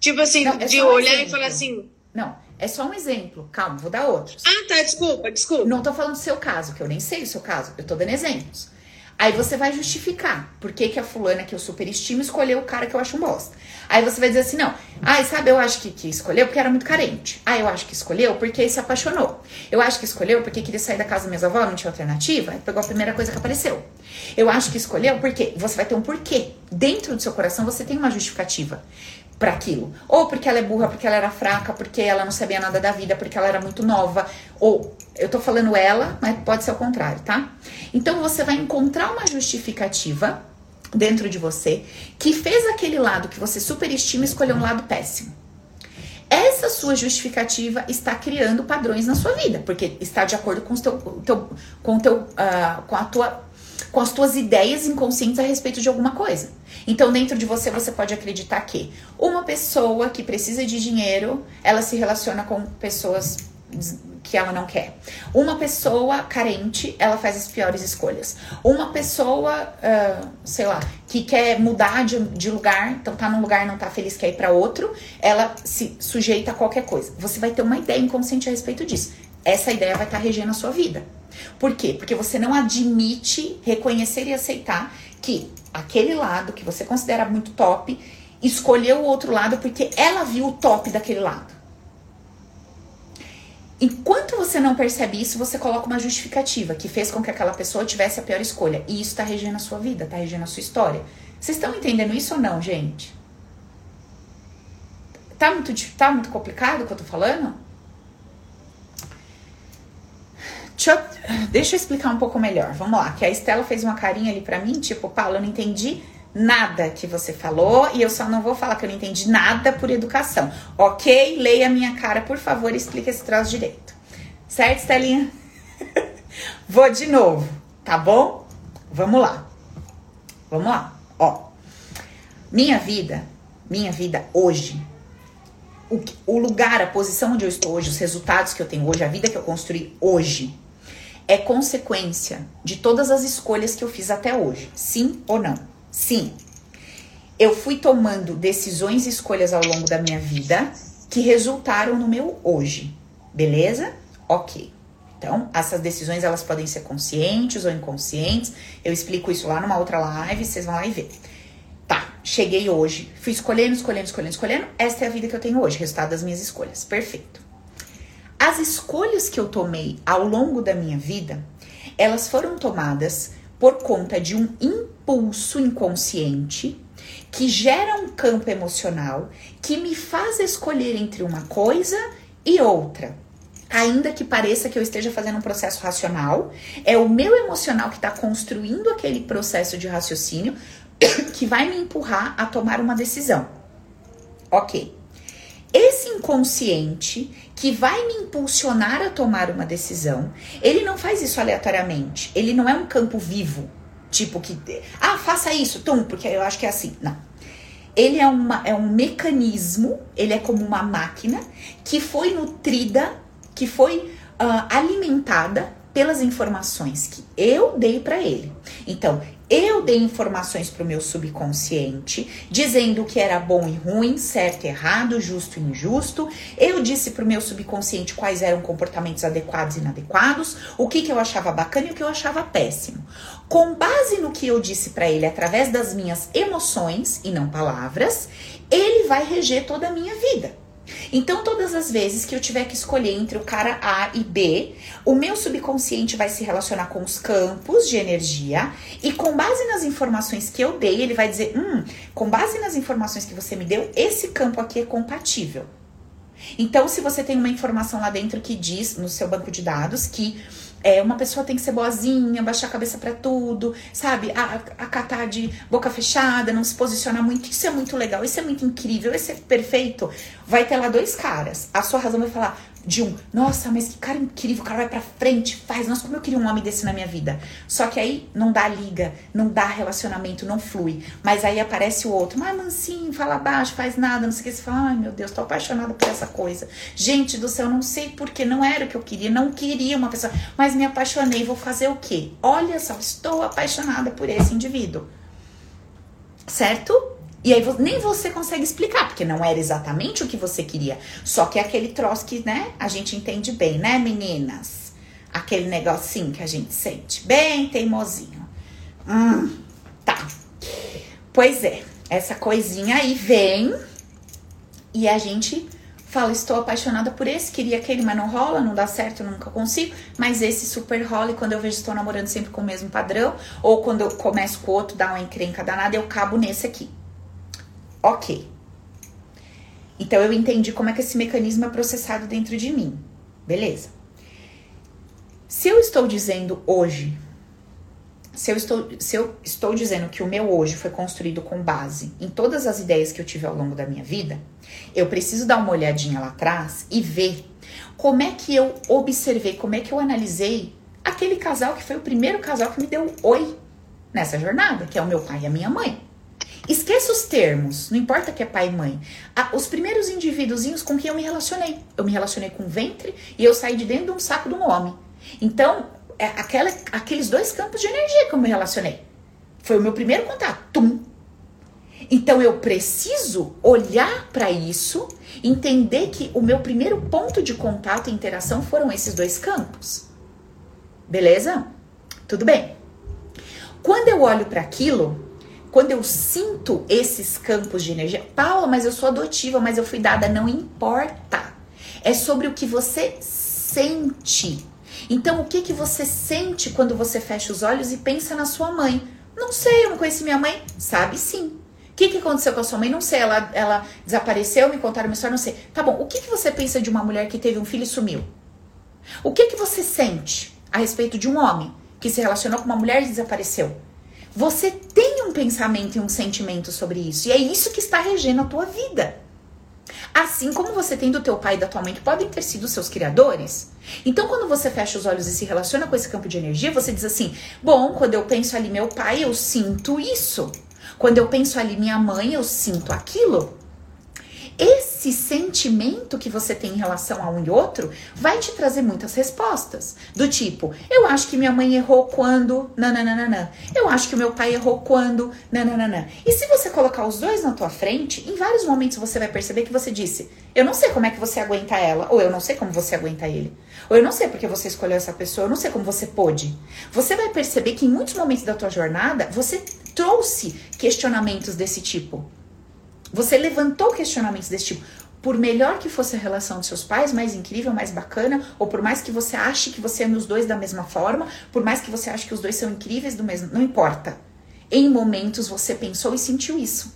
Tipo assim, Não, é de olhar exemplo. e falar assim. Não, é só um exemplo. Calma, vou dar outros. Ah, tá, desculpa, desculpa. Não tô falando do seu caso, que eu nem sei o seu caso. Eu tô dando exemplos. Aí você vai justificar por que, que a fulana que eu superestimo escolheu o cara que eu acho um bosta. Aí você vai dizer assim, não. Ai, sabe, eu acho que, que escolheu porque era muito carente. Ah, eu acho que escolheu porque se apaixonou. Eu acho que escolheu porque queria sair da casa das minhas avós, não tinha alternativa. Aí pegou a primeira coisa que apareceu. Eu acho que escolheu porque você vai ter um porquê. Dentro do seu coração você tem uma justificativa para aquilo. Ou porque ela é burra, porque ela era fraca, porque ela não sabia nada da vida, porque ela era muito nova. Ou eu tô falando ela, mas pode ser o contrário, tá? Então você vai encontrar uma justificativa dentro de você que fez aquele lado que você superestima escolher um lado péssimo. Essa sua justificativa está criando padrões na sua vida, porque está de acordo com, os teu, o teu, com, o teu, ah, com, a tua, com as tuas ideias inconscientes a respeito de alguma coisa. Então, dentro de você, você pode acreditar que uma pessoa que precisa de dinheiro, ela se relaciona com pessoas que ela não quer. Uma pessoa carente, ela faz as piores escolhas. Uma pessoa, ah, sei lá, que quer mudar de, de lugar, então tá num lugar não tá feliz, quer ir para outro, ela se sujeita a qualquer coisa. Você vai ter uma ideia inconsciente a respeito disso. Essa ideia vai estar regendo a sua vida. Por quê? Porque você não admite reconhecer e aceitar que aquele lado que você considera muito top escolheu o outro lado porque ela viu o top daquele lado. Enquanto você não percebe isso, você coloca uma justificativa que fez com que aquela pessoa tivesse a pior escolha. E isso tá regendo a sua vida, tá regendo a sua história. Vocês estão entendendo isso ou não, gente? Tá muito, tá muito complicado o que eu tô falando? Deixa eu, deixa eu explicar um pouco melhor. Vamos lá, que a Estela fez uma carinha ali pra mim, tipo, Paulo, eu não entendi nada que você falou e eu só não vou falar que eu não entendi nada por educação. Ok? Leia a minha cara, por favor, e explica esse troço direito. Certo, Estelinha? vou de novo, tá bom? Vamos lá. Vamos lá. Ó, minha vida, minha vida hoje, o lugar, a posição onde eu estou hoje, os resultados que eu tenho hoje, a vida que eu construí hoje, é consequência de todas as escolhas que eu fiz até hoje. Sim ou não? Sim. Eu fui tomando decisões e escolhas ao longo da minha vida que resultaram no meu hoje. Beleza? Ok. Então, essas decisões elas podem ser conscientes ou inconscientes. Eu explico isso lá numa outra live, vocês vão lá e ver. Tá, cheguei hoje, fui escolhendo, escolhendo, escolhendo, escolhendo. Esta é a vida que eu tenho hoje, resultado das minhas escolhas. Perfeito. As escolhas que eu tomei ao longo da minha vida, elas foram tomadas por conta de um impulso inconsciente que gera um campo emocional que me faz escolher entre uma coisa e outra. Ainda que pareça que eu esteja fazendo um processo racional, é o meu emocional que está construindo aquele processo de raciocínio que vai me empurrar a tomar uma decisão. Ok. Esse inconsciente que vai me impulsionar a tomar uma decisão, ele não faz isso aleatoriamente. Ele não é um campo vivo, tipo que, ah, faça isso, tum, porque eu acho que é assim. Não. Ele é, uma, é um mecanismo, ele é como uma máquina que foi nutrida, que foi ah, alimentada pelas informações que eu dei para ele. Então, eu dei informações para o meu subconsciente, dizendo o que era bom e ruim, certo e errado, justo e injusto. Eu disse para o meu subconsciente quais eram comportamentos adequados e inadequados, o que, que eu achava bacana e o que eu achava péssimo. Com base no que eu disse para ele através das minhas emoções e não palavras, ele vai reger toda a minha vida. Então, todas as vezes que eu tiver que escolher entre o cara A e B, o meu subconsciente vai se relacionar com os campos de energia e, com base nas informações que eu dei, ele vai dizer: hum, com base nas informações que você me deu, esse campo aqui é compatível. Então, se você tem uma informação lá dentro que diz no seu banco de dados que é, uma pessoa tem que ser boazinha, baixar a cabeça para tudo, sabe? Acatar de boca fechada, não se posicionar muito. Isso é muito legal, isso é muito incrível, isso é perfeito. Vai ter lá dois caras. A sua razão vai falar: de um, nossa, mas que cara incrível, o cara vai pra frente, faz, nossa, como eu queria um homem desse na minha vida. Só que aí não dá liga, não dá relacionamento, não flui. Mas aí aparece o outro, mas mansinho, fala baixo, faz nada, não sei o que. Você fala, ai meu Deus, tô apaixonada por essa coisa. Gente do céu, não sei porque, não era o que eu queria, não queria uma pessoa, mas me apaixonei, vou fazer o quê? Olha só, estou apaixonada por esse indivíduo. Certo? E aí nem você consegue explicar, porque não era exatamente o que você queria. Só que é aquele troço que, né, a gente entende bem, né, meninas? Aquele negocinho que a gente sente. Bem teimosinho. Hum, tá. Pois é, essa coisinha aí vem e a gente fala, estou apaixonada por esse, queria aquele, mas não rola, não dá certo, nunca consigo. Mas esse super rola e quando eu vejo estou namorando sempre com o mesmo padrão, ou quando eu começo com outro, dá uma encrenca danada, eu cabo nesse aqui. Ok. Então eu entendi como é que esse mecanismo é processado dentro de mim. Beleza. Se eu estou dizendo hoje, se eu estou, se eu estou dizendo que o meu hoje foi construído com base em todas as ideias que eu tive ao longo da minha vida, eu preciso dar uma olhadinha lá atrás e ver como é que eu observei, como é que eu analisei aquele casal que foi o primeiro casal que me deu oi nessa jornada, que é o meu pai e a minha mãe. Esqueça os termos, não importa que é pai e mãe. os primeiros indivíduos com quem eu me relacionei. Eu me relacionei com o ventre e eu saí de dentro de um saco de um homem. Então, é aquela, aqueles dois campos de energia que eu me relacionei. Foi o meu primeiro contato. Tum. Então eu preciso olhar para isso, entender que o meu primeiro ponto de contato e interação foram esses dois campos. Beleza? Tudo bem. Quando eu olho para aquilo, quando eu sinto esses campos de energia, Paula, mas eu sou adotiva, mas eu fui dada, não importa. É sobre o que você sente. Então, o que que você sente quando você fecha os olhos e pensa na sua mãe? Não sei, eu não conheci minha mãe. Sabe sim. O que, que aconteceu com a sua mãe? Não sei, ela, ela desapareceu, me contaram uma história, não sei. Tá bom, o que, que você pensa de uma mulher que teve um filho e sumiu? O que, que você sente a respeito de um homem que se relacionou com uma mulher e desapareceu? Você tem um pensamento e um sentimento sobre isso. E é isso que está regendo a tua vida. Assim como você tem do teu pai e da tua mãe que podem ter sido seus criadores. Então, quando você fecha os olhos e se relaciona com esse campo de energia, você diz assim: bom, quando eu penso ali meu pai, eu sinto isso. Quando eu penso ali minha mãe, eu sinto aquilo. Esse sentimento que você tem em relação a um e outro vai te trazer muitas respostas. Do tipo, eu acho que minha mãe errou quando. Nananana. Eu acho que o meu pai errou quando. Nananana. E se você colocar os dois na tua frente, em vários momentos você vai perceber que você disse: Eu não sei como é que você aguenta ela, ou eu não sei como você aguenta ele. Ou eu não sei porque você escolheu essa pessoa, eu não sei como você pôde. Você vai perceber que em muitos momentos da tua jornada você trouxe questionamentos desse tipo. Você levantou questionamentos desse tipo. Por melhor que fosse a relação dos seus pais, mais incrível, mais bacana, ou por mais que você ache que você ame os dois da mesma forma, por mais que você ache que os dois são incríveis do mesmo, não importa. Em momentos você pensou e sentiu isso.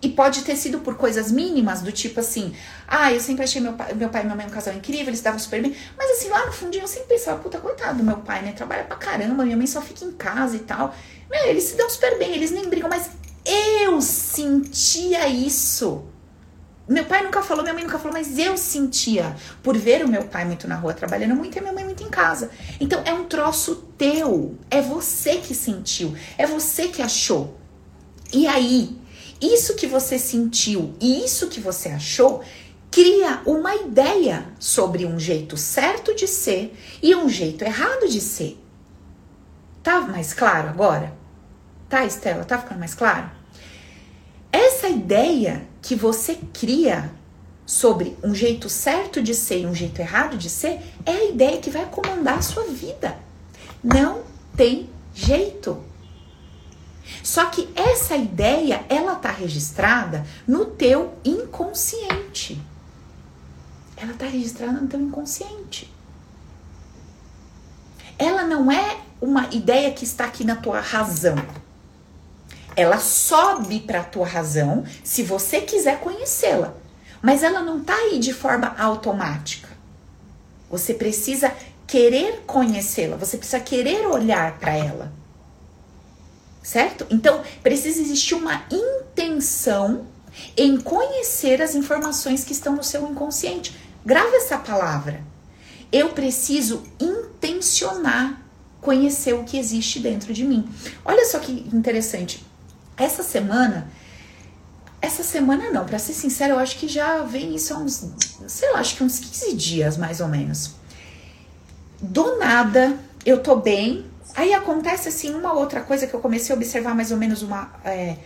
E pode ter sido por coisas mínimas, do tipo assim, ah, eu sempre achei meu pai, meu pai e minha mãe um casal incrível, eles davam super bem. Mas assim, lá no fundinho eu sempre pensava, puta, coitado do meu pai, né? Trabalha pra caramba, minha mãe só fica em casa e tal. Meu, eles se dão super bem, eles nem brigam, mas eu sentia isso. Meu pai nunca falou, minha mãe nunca falou, mas eu sentia por ver o meu pai muito na rua trabalhando muito e a minha mãe muito em casa. Então é um troço teu, é você que sentiu, é você que achou. E aí, isso que você sentiu e isso que você achou cria uma ideia sobre um jeito certo de ser e um jeito errado de ser. Tá mais claro agora? Tá, Estela? Tá ficando mais claro? Essa ideia que você cria sobre um jeito certo de ser e um jeito errado de ser é a ideia que vai comandar a sua vida. Não tem jeito. Só que essa ideia, ela tá registrada no teu inconsciente. ela está registrada no teu inconsciente. Ela não é uma ideia que está aqui na tua razão. Ela sobe para a tua razão se você quiser conhecê-la. Mas ela não está aí de forma automática. Você precisa querer conhecê-la, você precisa querer olhar para ela. Certo? Então, precisa existir uma intenção em conhecer as informações que estão no seu inconsciente. Grava essa palavra. Eu preciso intencionar conhecer o que existe dentro de mim. Olha só que interessante. Essa semana, essa semana não, para ser sincera, eu acho que já vem isso há uns, sei lá, acho que uns 15 dias mais ou menos. Do nada, eu tô bem. Aí acontece assim uma outra coisa que eu comecei a observar mais ou menos uma, é,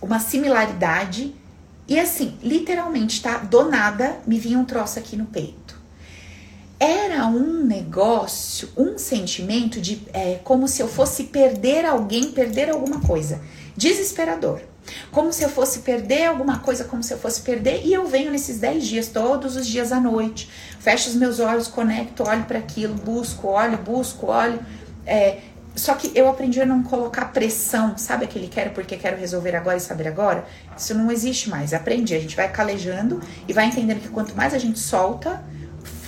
uma similaridade. E assim, literalmente, tá? Do nada me vinha um troço aqui no peito. Era um negócio, um sentimento de é, como se eu fosse perder alguém, perder alguma coisa. Desesperador. Como se eu fosse perder alguma coisa, como se eu fosse perder. E eu venho nesses 10 dias, todos os dias à noite. Fecho os meus olhos, conecto, olho para aquilo, busco, olho, busco, olho. É, só que eu aprendi a não colocar pressão, sabe aquele quero porque quero resolver agora e saber agora? Isso não existe mais. Aprendi, a gente vai calejando e vai entendendo que quanto mais a gente solta,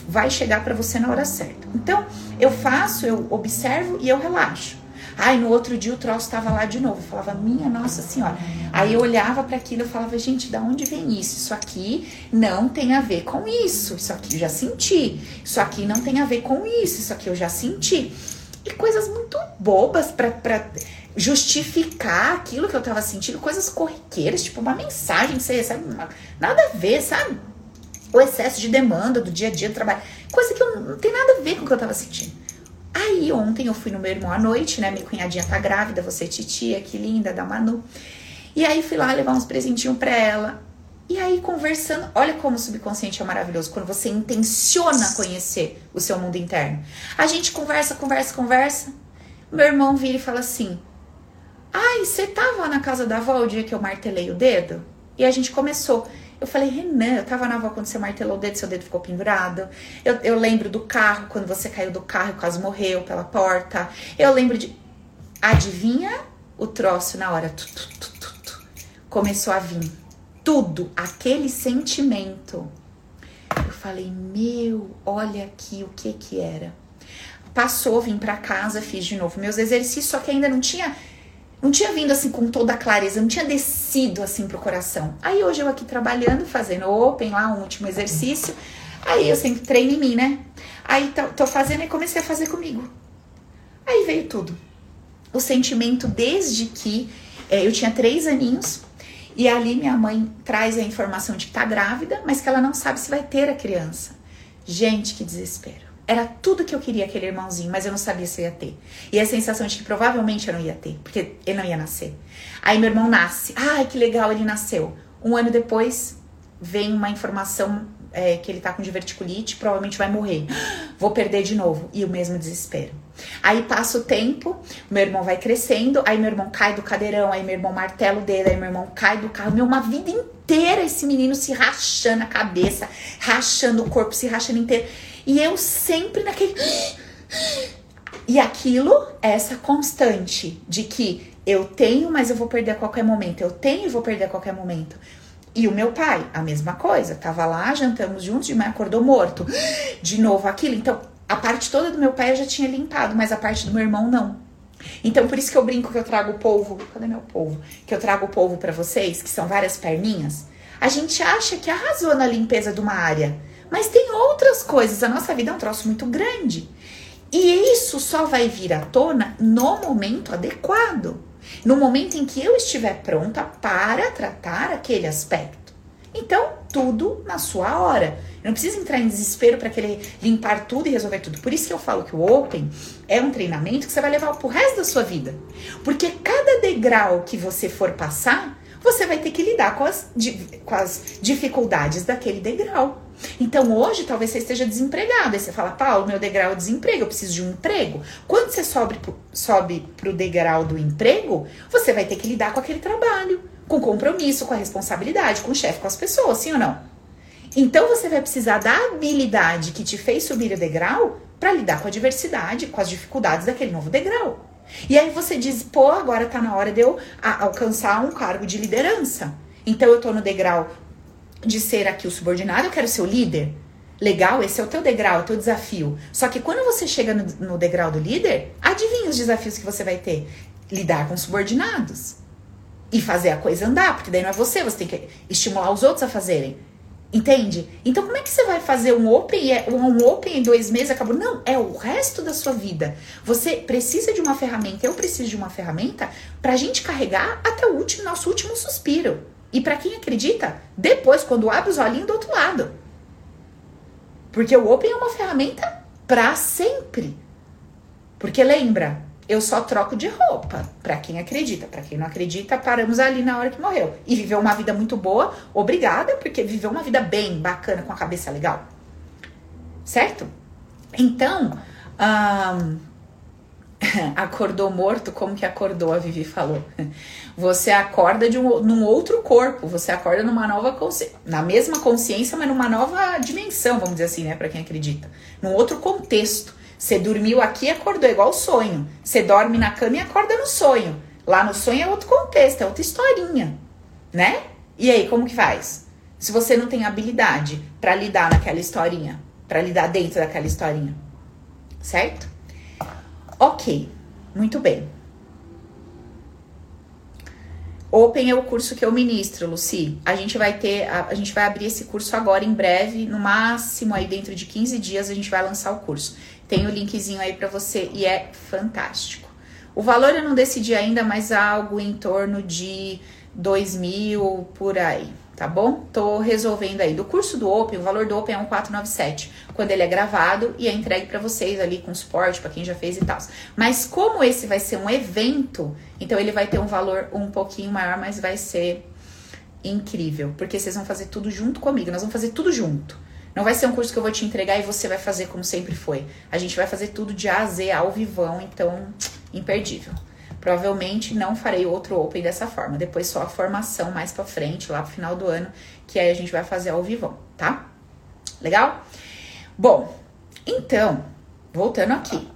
vai chegar para você na hora certa. Então, eu faço, eu observo e eu relaxo. Ai, no outro dia o troço estava lá de novo. Eu falava, minha Nossa Senhora. Aí eu olhava para aquilo e falava, gente, da onde vem isso? Isso aqui não tem a ver com isso. Isso aqui eu já senti. Isso aqui não tem a ver com isso. Isso aqui eu já senti e coisas muito bobas para justificar aquilo que eu tava sentindo, coisas corriqueiras, tipo uma mensagem que você recebe, nada a ver, sabe? O excesso de demanda do dia a dia do trabalho, coisa que eu, não tem nada a ver com o que eu tava sentindo. Aí ontem eu fui no meu irmão à noite, né? Minha cunhadinha tá grávida, você titia, que linda, da Manu. E aí fui lá levar uns presentinhos pra ela. E aí, conversando, olha como o subconsciente é maravilhoso, quando você intenciona conhecer o seu mundo interno. A gente conversa, conversa, conversa. Meu irmão vira e fala assim: Ai, você tava na casa da avó o dia que eu martelei o dedo? E a gente começou. Eu falei, Renan, eu tava na avó quando você martelou o dedo, seu dedo ficou pendurado. Eu, eu lembro do carro, quando você caiu do carro e quase morreu pela porta. Eu lembro de. Adivinha o troço na hora? Tu, tu, tu, Começou a vir tudo, aquele sentimento. Eu falei, meu, olha aqui o que que era. Passou, vim para casa, fiz de novo meus exercícios, só que ainda não tinha não tinha vindo assim com toda a clareza, não tinha descido assim pro coração. Aí hoje eu aqui trabalhando, fazendo open lá, um último exercício. Aí eu sempre treino em mim, né? Aí tô, fazendo e comecei a fazer comigo. Aí veio tudo. O sentimento desde que é, eu tinha três aninhos, e ali minha mãe traz a informação de que tá grávida, mas que ela não sabe se vai ter a criança. Gente, que desespero. Era tudo que eu queria aquele irmãozinho, mas eu não sabia se eu ia ter. E a sensação de que provavelmente eu não ia ter, porque ele não ia nascer. Aí meu irmão nasce. Ai, que legal, ele nasceu. Um ano depois, vem uma informação é, que ele tá com diverticulite, provavelmente vai morrer. Vou perder de novo. E o mesmo desespero. Aí passa o tempo, meu irmão vai crescendo, aí meu irmão cai do cadeirão, aí meu irmão martela o dedo, aí meu irmão cai do carro. Meu, uma vida inteira esse menino se rachando a cabeça, rachando o corpo, se rachando inteiro. E eu sempre naquele. E aquilo essa constante de que eu tenho, mas eu vou perder a qualquer momento. Eu tenho e vou perder a qualquer momento. E o meu pai, a mesma coisa. Tava lá, jantamos juntos, de manhã acordou morto. De novo aquilo. Então, a parte toda do meu pai eu já tinha limpado, mas a parte do meu irmão não. Então, por isso que eu brinco que eu trago o polvo. Cadê meu polvo? Que eu trago o polvo para vocês, que são várias perninhas. A gente acha que arrasou na limpeza de uma área, mas tem outras coisas. A nossa vida é um troço muito grande. E isso só vai vir à tona no momento adequado. No momento em que eu estiver pronta para tratar aquele aspecto. Então, tudo na sua hora. Não precisa entrar em desespero para querer limpar tudo e resolver tudo. Por isso que eu falo que o Open é um treinamento que você vai levar pro resto da sua vida. Porque cada degrau que você for passar, você vai ter que lidar com as, com as dificuldades daquele degrau. Então hoje talvez você esteja desempregado. Aí você fala, Paulo, meu degrau é desemprego, eu preciso de um emprego. Quando você sobe, sobe pro degrau do emprego, você vai ter que lidar com aquele trabalho, com compromisso, com a responsabilidade, com o chefe, com as pessoas, sim ou não? Então você vai precisar da habilidade que te fez subir o degrau para lidar com a diversidade, com as dificuldades daquele novo degrau. E aí você diz, pô, agora tá na hora de eu alcançar um cargo de liderança. Então eu tô no degrau de ser aqui o subordinado, eu quero ser o líder. Legal, esse é o teu degrau, o teu desafio. Só que quando você chega no, no degrau do líder, adivinha os desafios que você vai ter? Lidar com subordinados. E fazer a coisa andar, porque daí não é você, você tem que estimular os outros a fazerem. Entende? Então, como é que você vai fazer um open, um open em dois meses acabou? Não, é o resto da sua vida. Você precisa de uma ferramenta, eu preciso de uma ferramenta pra gente carregar até o último, nosso último suspiro. E para quem acredita, depois, quando abre os olhinhos do outro lado. Porque o Open é uma ferramenta para sempre. Porque lembra, eu só troco de roupa para quem acredita. Para quem não acredita, paramos ali na hora que morreu. E viveu uma vida muito boa, obrigada, porque viveu uma vida bem bacana, com a cabeça legal. Certo? Então, um, acordou morto, como que acordou, a Vivi falou. Você acorda de um num outro corpo, você acorda numa nova consciência, na mesma consciência, mas numa nova dimensão, vamos dizer assim, né, para quem acredita. Num outro contexto. Você dormiu aqui e acordou, igual sonho. Você dorme na cama e acorda no sonho. Lá no sonho é outro contexto, é outra historinha, né? E aí, como que faz? Se você não tem habilidade para lidar naquela historinha, para lidar dentro daquela historinha, certo? Ok, muito bem. Open é o curso que eu ministro, Luci. A gente vai ter, a, a, gente vai abrir esse curso agora em breve, no máximo aí dentro de 15 dias a gente vai lançar o curso. Tem o linkzinho aí para você e é fantástico. O valor eu não decidi ainda, mas algo em torno de 2 mil por aí tá bom? Tô resolvendo aí. Do curso do Open, o valor do Open é 1,497, quando ele é gravado e é entregue para vocês ali com suporte para quem já fez e tal. Mas como esse vai ser um evento, então ele vai ter um valor um pouquinho maior, mas vai ser incrível, porque vocês vão fazer tudo junto comigo, nós vamos fazer tudo junto. Não vai ser um curso que eu vou te entregar e você vai fazer como sempre foi. A gente vai fazer tudo de A a Z, ao vivão, então imperdível. Provavelmente não farei outro Open dessa forma. Depois só a formação mais pra frente, lá pro final do ano, que aí a gente vai fazer ao vivão, tá? Legal? Bom, então, voltando aqui.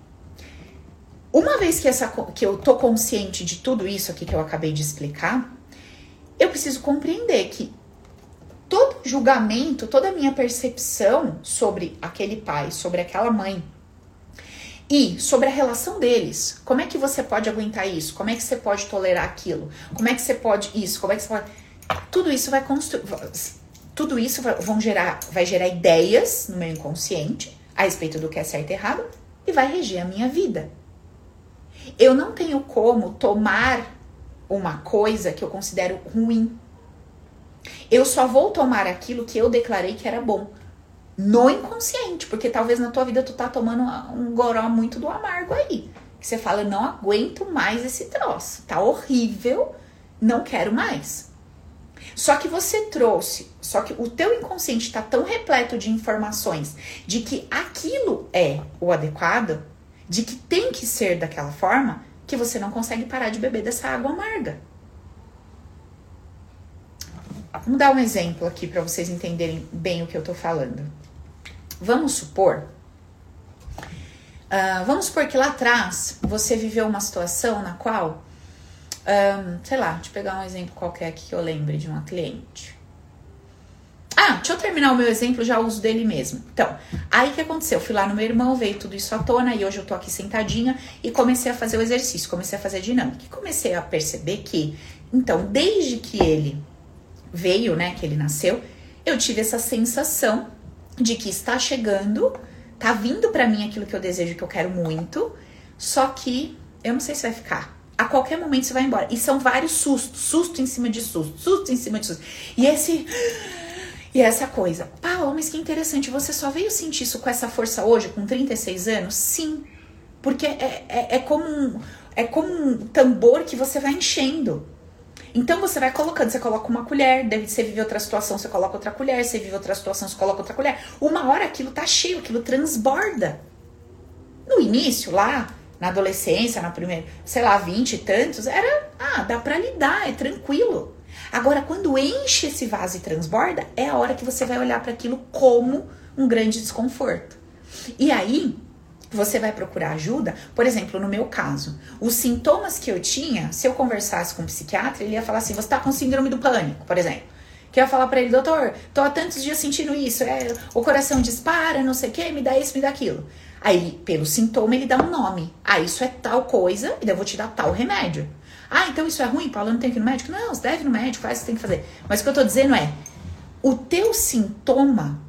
Uma vez que, essa, que eu tô consciente de tudo isso aqui que eu acabei de explicar, eu preciso compreender que todo julgamento, toda a minha percepção sobre aquele pai, sobre aquela mãe, e sobre a relação deles, como é que você pode aguentar isso? Como é que você pode tolerar aquilo? Como é que você pode isso? Como é que você pode Tudo isso vai construir tudo isso vão gerar, vai gerar ideias no meu inconsciente a respeito do que é certo e errado e vai reger a minha vida. Eu não tenho como tomar uma coisa que eu considero ruim. Eu só vou tomar aquilo que eu declarei que era bom no inconsciente, porque talvez na tua vida tu tá tomando um goró muito do amargo aí. Que você fala, não aguento mais esse troço, tá horrível, não quero mais. Só que você trouxe, só que o teu inconsciente está tão repleto de informações de que aquilo é o adequado, de que tem que ser daquela forma, que você não consegue parar de beber dessa água amarga. Vamos dar um exemplo aqui para vocês entenderem bem o que eu tô falando. Vamos supor. Uh, vamos supor que lá atrás você viveu uma situação na qual, um, sei lá, deixa eu pegar um exemplo qualquer aqui que eu lembre de uma cliente. Ah, deixa eu terminar o meu exemplo, já uso dele mesmo. Então, aí que aconteceu? Eu fui lá no meu irmão, veio tudo isso à tona e hoje eu tô aqui sentadinha e comecei a fazer o exercício, comecei a fazer a dinâmica. E comecei a perceber que, então, desde que ele veio, né, que ele nasceu, eu tive essa sensação de que está chegando, tá vindo para mim aquilo que eu desejo, que eu quero muito, só que eu não sei se vai ficar. A qualquer momento você vai embora. E são vários sustos, susto em cima de susto, susto em cima de susto. E esse e essa coisa. Pá, mas que interessante, você só veio sentir isso com essa força hoje, com 36 anos? Sim. Porque é, é, é como um, é como um tambor que você vai enchendo. Então você vai colocando, você coloca uma colher, deve você vive outra situação, você coloca outra colher, você vive outra situação, você coloca outra colher. Uma hora aquilo tá cheio, aquilo transborda. No início, lá, na adolescência, na primeira, sei lá, vinte e tantos, era, ah, dá pra lidar, é tranquilo. Agora, quando enche esse vaso e transborda, é a hora que você vai olhar para aquilo como um grande desconforto. E aí, você vai procurar ajuda. Por exemplo, no meu caso, os sintomas que eu tinha, se eu conversasse com um psiquiatra, ele ia falar assim: você tá com síndrome do pânico, por exemplo. Que eu ia falar para ele, doutor, tô há tantos dias sentindo isso, é, o coração dispara, não sei o que, me dá isso, me dá aquilo. Aí, pelo sintoma, ele dá um nome. Ah, isso é tal coisa, e daí eu vou te dar tal remédio. Ah, então isso é ruim, Paulo, não tenho que ir no médico? Não, você deve ir no médico, faz o que tem que fazer. Mas o que eu tô dizendo é, o teu sintoma,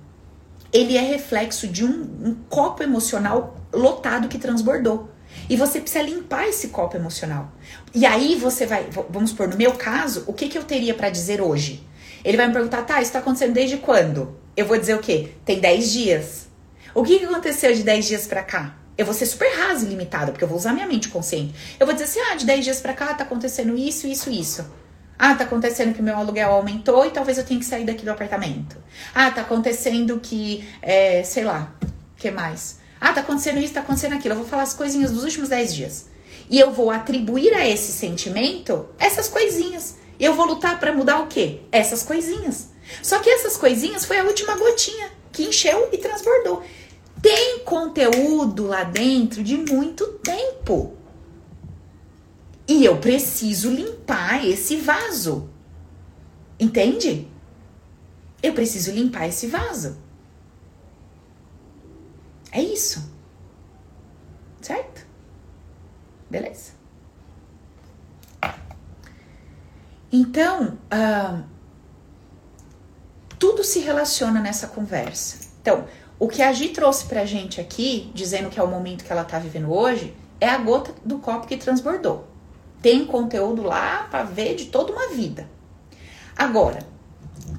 ele é reflexo de um, um copo emocional lotado que transbordou. E você precisa limpar esse copo emocional. E aí você vai, vamos supor, no meu caso, o que, que eu teria para dizer hoje? Ele vai me perguntar, tá, isso tá acontecendo desde quando? Eu vou dizer o quê? Tem 10 dias. O que, que aconteceu de 10 dias para cá? Eu vou ser super rasa e limitada, porque eu vou usar minha mente consciente. Eu vou dizer assim, ah, de 10 dias para cá tá acontecendo isso, isso, isso. Ah, tá acontecendo que meu aluguel aumentou e talvez eu tenha que sair daqui do apartamento. Ah, tá acontecendo que, é, sei lá, que mais? Ah, tá acontecendo isso, tá acontecendo aquilo. Eu vou falar as coisinhas dos últimos 10 dias. E eu vou atribuir a esse sentimento essas coisinhas. Eu vou lutar para mudar o quê? Essas coisinhas. Só que essas coisinhas foi a última gotinha que encheu e transbordou. Tem conteúdo lá dentro de muito tempo. E eu preciso limpar esse vaso. Entende? Eu preciso limpar esse vaso. É isso. Certo? Beleza? Então, uh, tudo se relaciona nessa conversa. Então, o que a Gi trouxe pra gente aqui, dizendo que é o momento que ela tá vivendo hoje, é a gota do copo que transbordou. Tem conteúdo lá para ver de toda uma vida. Agora,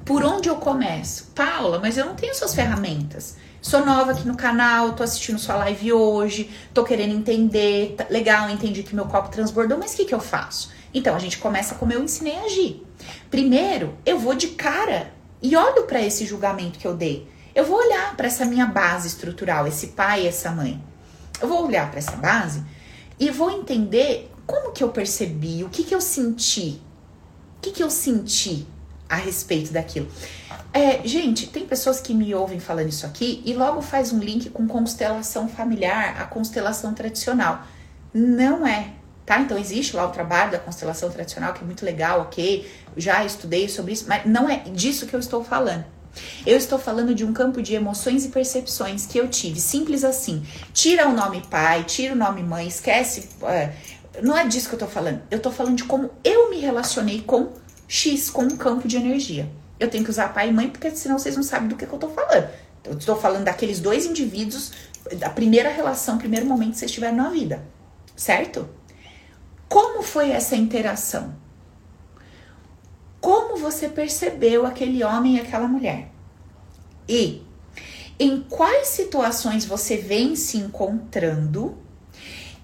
por onde eu começo? Paula, mas eu não tenho suas ferramentas. Sou nova aqui no canal, tô assistindo sua live hoje, tô querendo entender. Tá, legal, entendi que meu copo transbordou, mas o que, que eu faço? Então, a gente começa como eu ensinei a agir. Primeiro, eu vou de cara e olho para esse julgamento que eu dei. Eu vou olhar para essa minha base estrutural, esse pai e essa mãe. Eu vou olhar para essa base e vou entender como que eu percebi, o que que eu senti. O que que eu senti a respeito daquilo. É, gente, tem pessoas que me ouvem falando isso aqui e logo faz um link com constelação familiar, a constelação tradicional. Não é, tá? Então existe lá o trabalho da constelação tradicional que é muito legal, ok? Já estudei sobre isso, mas não é disso que eu estou falando. Eu estou falando de um campo de emoções e percepções que eu tive, simples assim. Tira o nome pai, tira o nome mãe, esquece. Uh, não é disso que eu estou falando. Eu estou falando de como eu me relacionei com X, com um campo de energia. Eu tenho que usar pai e mãe, porque senão vocês não sabem do que, que eu tô falando. Eu estou falando daqueles dois indivíduos, da primeira relação, primeiro momento que vocês tiveram na vida. Certo? Como foi essa interação? Como você percebeu aquele homem e aquela mulher? E em quais situações você vem se encontrando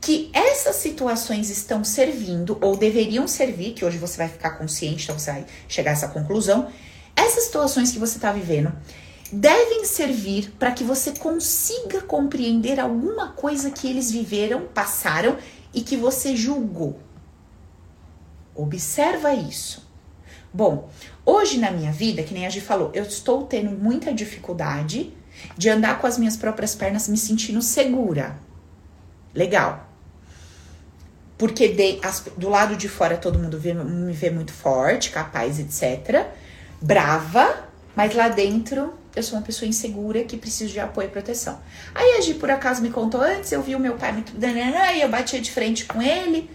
que essas situações estão servindo ou deveriam servir, que hoje você vai ficar consciente, então você vai chegar a essa conclusão, essas situações que você está vivendo devem servir para que você consiga compreender alguma coisa que eles viveram, passaram e que você julgou. Observa isso. Bom, hoje na minha vida, que nem a gente falou, eu estou tendo muita dificuldade de andar com as minhas próprias pernas me sentindo segura. Legal. Porque de, as, do lado de fora todo mundo vê, me vê muito forte, capaz, etc brava, mas lá dentro eu sou uma pessoa insegura que preciso de apoio e proteção. Aí a Gi, por acaso, me contou antes, eu vi o meu pai muito. E eu batia de frente com ele.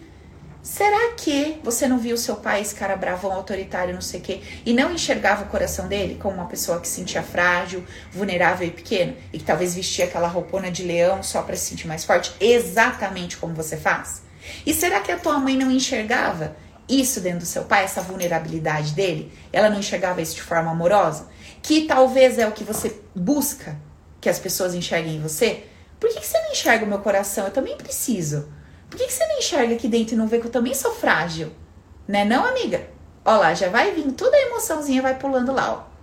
Será que você não viu seu pai, esse cara bravão, autoritário, não sei o quê, e não enxergava o coração dele como uma pessoa que se sentia frágil, vulnerável e pequena? E que talvez vestia aquela roupona de leão só para se sentir mais forte? Exatamente como você faz? E será que a tua mãe não enxergava isso dentro do seu pai, essa vulnerabilidade dele, ela não enxergava isso de forma amorosa, que talvez é o que você busca que as pessoas enxerguem em você. Por que, que você não enxerga o meu coração? Eu também preciso. Por que, que você não enxerga aqui dentro e não vê que eu também sou frágil? Né não, amiga? Ó lá, já vai vir toda a emoçãozinha vai pulando lá, ó.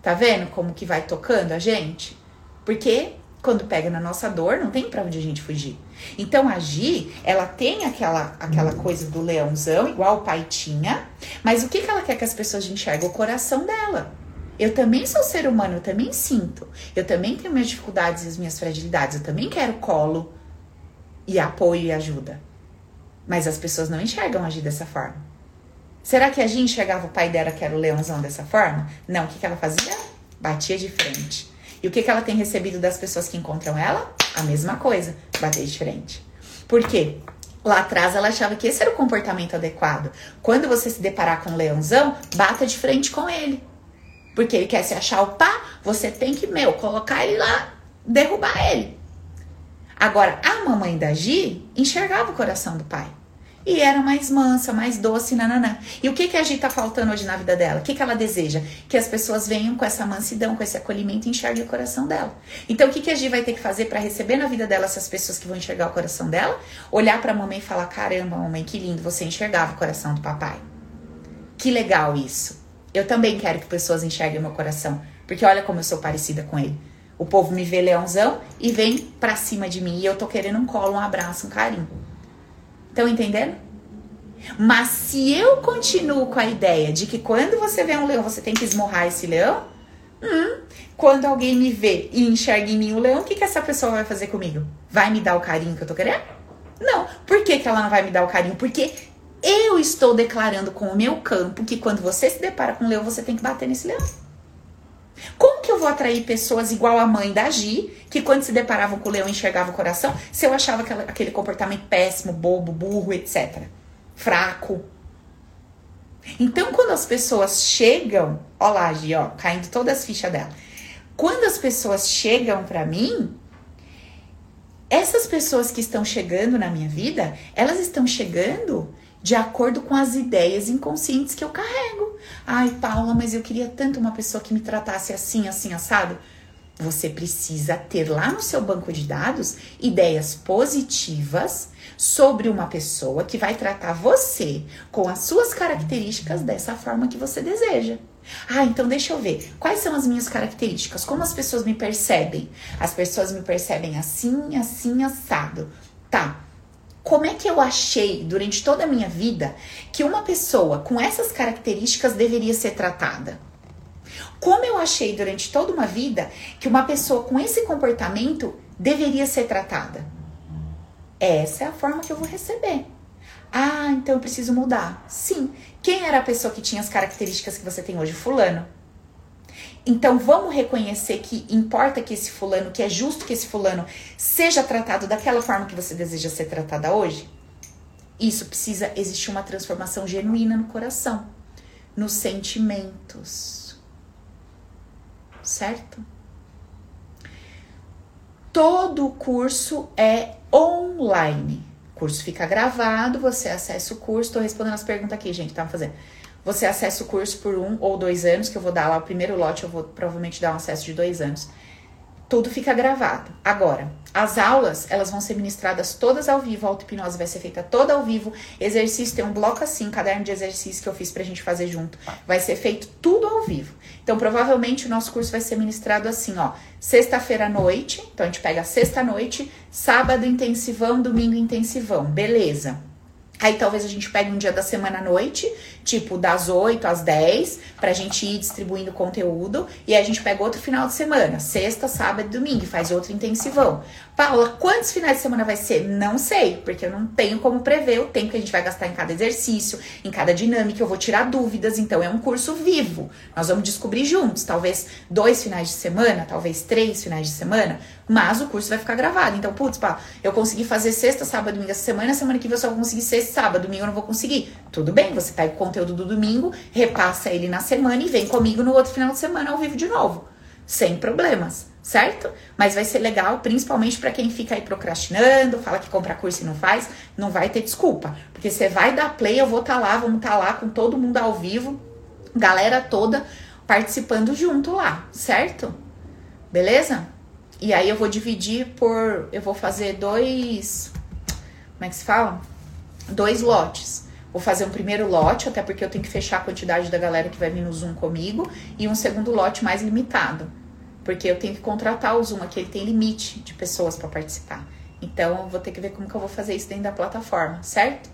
Tá vendo como que vai tocando a gente? Porque quando pega na nossa dor, não tem para onde a gente fugir. Então a Gi, ela tem aquela, aquela coisa do leãozão, igual o pai tinha, mas o que, que ela quer que as pessoas enxerguem? O coração dela. Eu também sou ser humano, eu também sinto. Eu também tenho minhas dificuldades e as minhas fragilidades. Eu também quero colo e apoio e ajuda. Mas as pessoas não enxergam a Gi dessa forma. Será que a Gi enxergava o pai dela, que era o leãozão, dessa forma? Não, o que, que ela fazia? Batia de frente. E o que, que ela tem recebido das pessoas que encontram ela? A mesma coisa, bater de frente. Por quê? Lá atrás ela achava que esse era o comportamento adequado. Quando você se deparar com um leãozão, bata de frente com ele. Porque ele quer se achar o pá, você tem que, meu, colocar ele lá, derrubar ele. Agora, a mamãe da Gi enxergava o coração do pai e era mais mansa, mais doce, nananã. E o que, que a gente tá faltando hoje na vida dela? O que, que ela deseja? Que as pessoas venham com essa mansidão, com esse acolhimento e enxerguem o coração dela. Então, o que, que a gente vai ter que fazer para receber na vida dela essas pessoas que vão enxergar o coração dela? Olhar para a mamãe e falar: caramba, mamãe, que lindo, você enxergava o coração do papai. Que legal isso. Eu também quero que pessoas enxerguem meu coração, porque olha como eu sou parecida com ele. O povo me vê leãozão e vem pra cima de mim e eu tô querendo um colo, um abraço, um carinho. Estão entendendo? Mas se eu continuo com a ideia de que quando você vê um leão, você tem que esmurrar esse leão, hum, quando alguém me vê e enxerga em mim o leão, o que, que essa pessoa vai fazer comigo? Vai me dar o carinho que eu tô querendo? Não. Por que, que ela não vai me dar o carinho? Porque eu estou declarando com o meu campo que quando você se depara com um leão, você tem que bater nesse leão. Como que eu vou atrair pessoas igual a mãe da Gi, que quando se deparavam com o leão enxergava o coração, se eu achava aquela, aquele comportamento péssimo, bobo, burro, etc. Fraco. Então, quando as pessoas chegam, ó lá, Gi, ó, caindo todas as fichas dela. Quando as pessoas chegam para mim, essas pessoas que estão chegando na minha vida, elas estão chegando de acordo com as ideias inconscientes que eu carrego. Ai, Paula, mas eu queria tanto uma pessoa que me tratasse assim, assim, assado. Você precisa ter lá no seu banco de dados ideias positivas sobre uma pessoa que vai tratar você com as suas características dessa forma que você deseja. Ah, então deixa eu ver. Quais são as minhas características? Como as pessoas me percebem? As pessoas me percebem assim, assim, assado. Tá. Como é que eu achei durante toda a minha vida que uma pessoa com essas características deveria ser tratada? Como eu achei durante toda uma vida que uma pessoa com esse comportamento deveria ser tratada? Essa é a forma que eu vou receber. Ah, então eu preciso mudar. Sim. Quem era a pessoa que tinha as características que você tem hoje? Fulano. Então vamos reconhecer que importa que esse fulano, que é justo que esse fulano seja tratado daquela forma que você deseja ser tratada hoje? Isso precisa existir uma transformação genuína no coração, nos sentimentos. Certo? Todo o curso é online. O curso fica gravado, você acessa o curso. Tô respondendo as perguntas aqui, gente, tá fazendo. Você acessa o curso por um ou dois anos, que eu vou dar lá o primeiro lote, eu vou provavelmente dar um acesso de dois anos. Tudo fica gravado. Agora, as aulas, elas vão ser ministradas todas ao vivo, a auto-hipnose vai ser feita toda ao vivo. Exercício tem um bloco assim, caderno de exercício que eu fiz pra gente fazer junto. Vai ser feito tudo ao vivo. Então, provavelmente o nosso curso vai ser ministrado assim, ó, sexta-feira à noite. Então a gente pega sexta à noite, sábado intensivão, domingo intensivão. Beleza? Aí talvez a gente pegue um dia da semana à noite, tipo das 8 às 10, pra gente ir distribuindo conteúdo. E aí a gente pega outro final de semana, sexta, sábado e domingo, e faz outro intensivão. Paula, quantos finais de semana vai ser? Não sei, porque eu não tenho como prever o tempo que a gente vai gastar em cada exercício, em cada dinâmica. Eu vou tirar dúvidas, então é um curso vivo. Nós vamos descobrir juntos, talvez dois finais de semana, talvez três finais de semana, mas o curso vai ficar gravado. Então, putz, pá, eu consegui fazer sexta, sábado, domingo essa semana, semana que vem eu só vou conseguir sexta, sábado, domingo eu não vou conseguir. Tudo bem, você pega o conteúdo do domingo, repassa ele na semana e vem comigo no outro final de semana ao vivo de novo. Sem problemas, certo? Mas vai ser legal, principalmente para quem fica aí procrastinando, fala que compra curso e não faz, não vai ter desculpa. Porque você vai dar play, eu vou estar tá lá, vamos estar tá lá com todo mundo ao vivo, galera toda participando junto lá, certo? Beleza? E aí eu vou dividir por. Eu vou fazer dois. Como é que se fala? Dois lotes. Vou fazer um primeiro lote, até porque eu tenho que fechar a quantidade da galera que vai vir no Zoom comigo, e um segundo lote mais limitado. Porque eu tenho que contratar o Zoom aqui, ele tem limite de pessoas para participar. Então, eu vou ter que ver como que eu vou fazer isso dentro da plataforma, certo?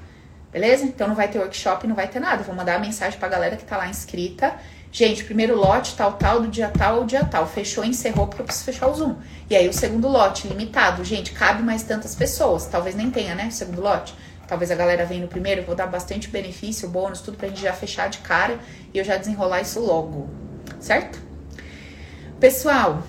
Beleza? Então, não vai ter workshop, não vai ter nada. Vou mandar a mensagem pra galera que tá lá inscrita. Gente, primeiro lote, tal, tal, do dia tal, dia tal. Fechou, encerrou, porque eu preciso fechar o Zoom. E aí, o segundo lote, limitado. Gente, cabe mais tantas pessoas. Talvez nem tenha, né? Segundo lote. Talvez a galera venha no primeiro. Vou dar bastante benefício, bônus, tudo pra gente já fechar de cara e eu já desenrolar isso logo. Certo? Pessoal,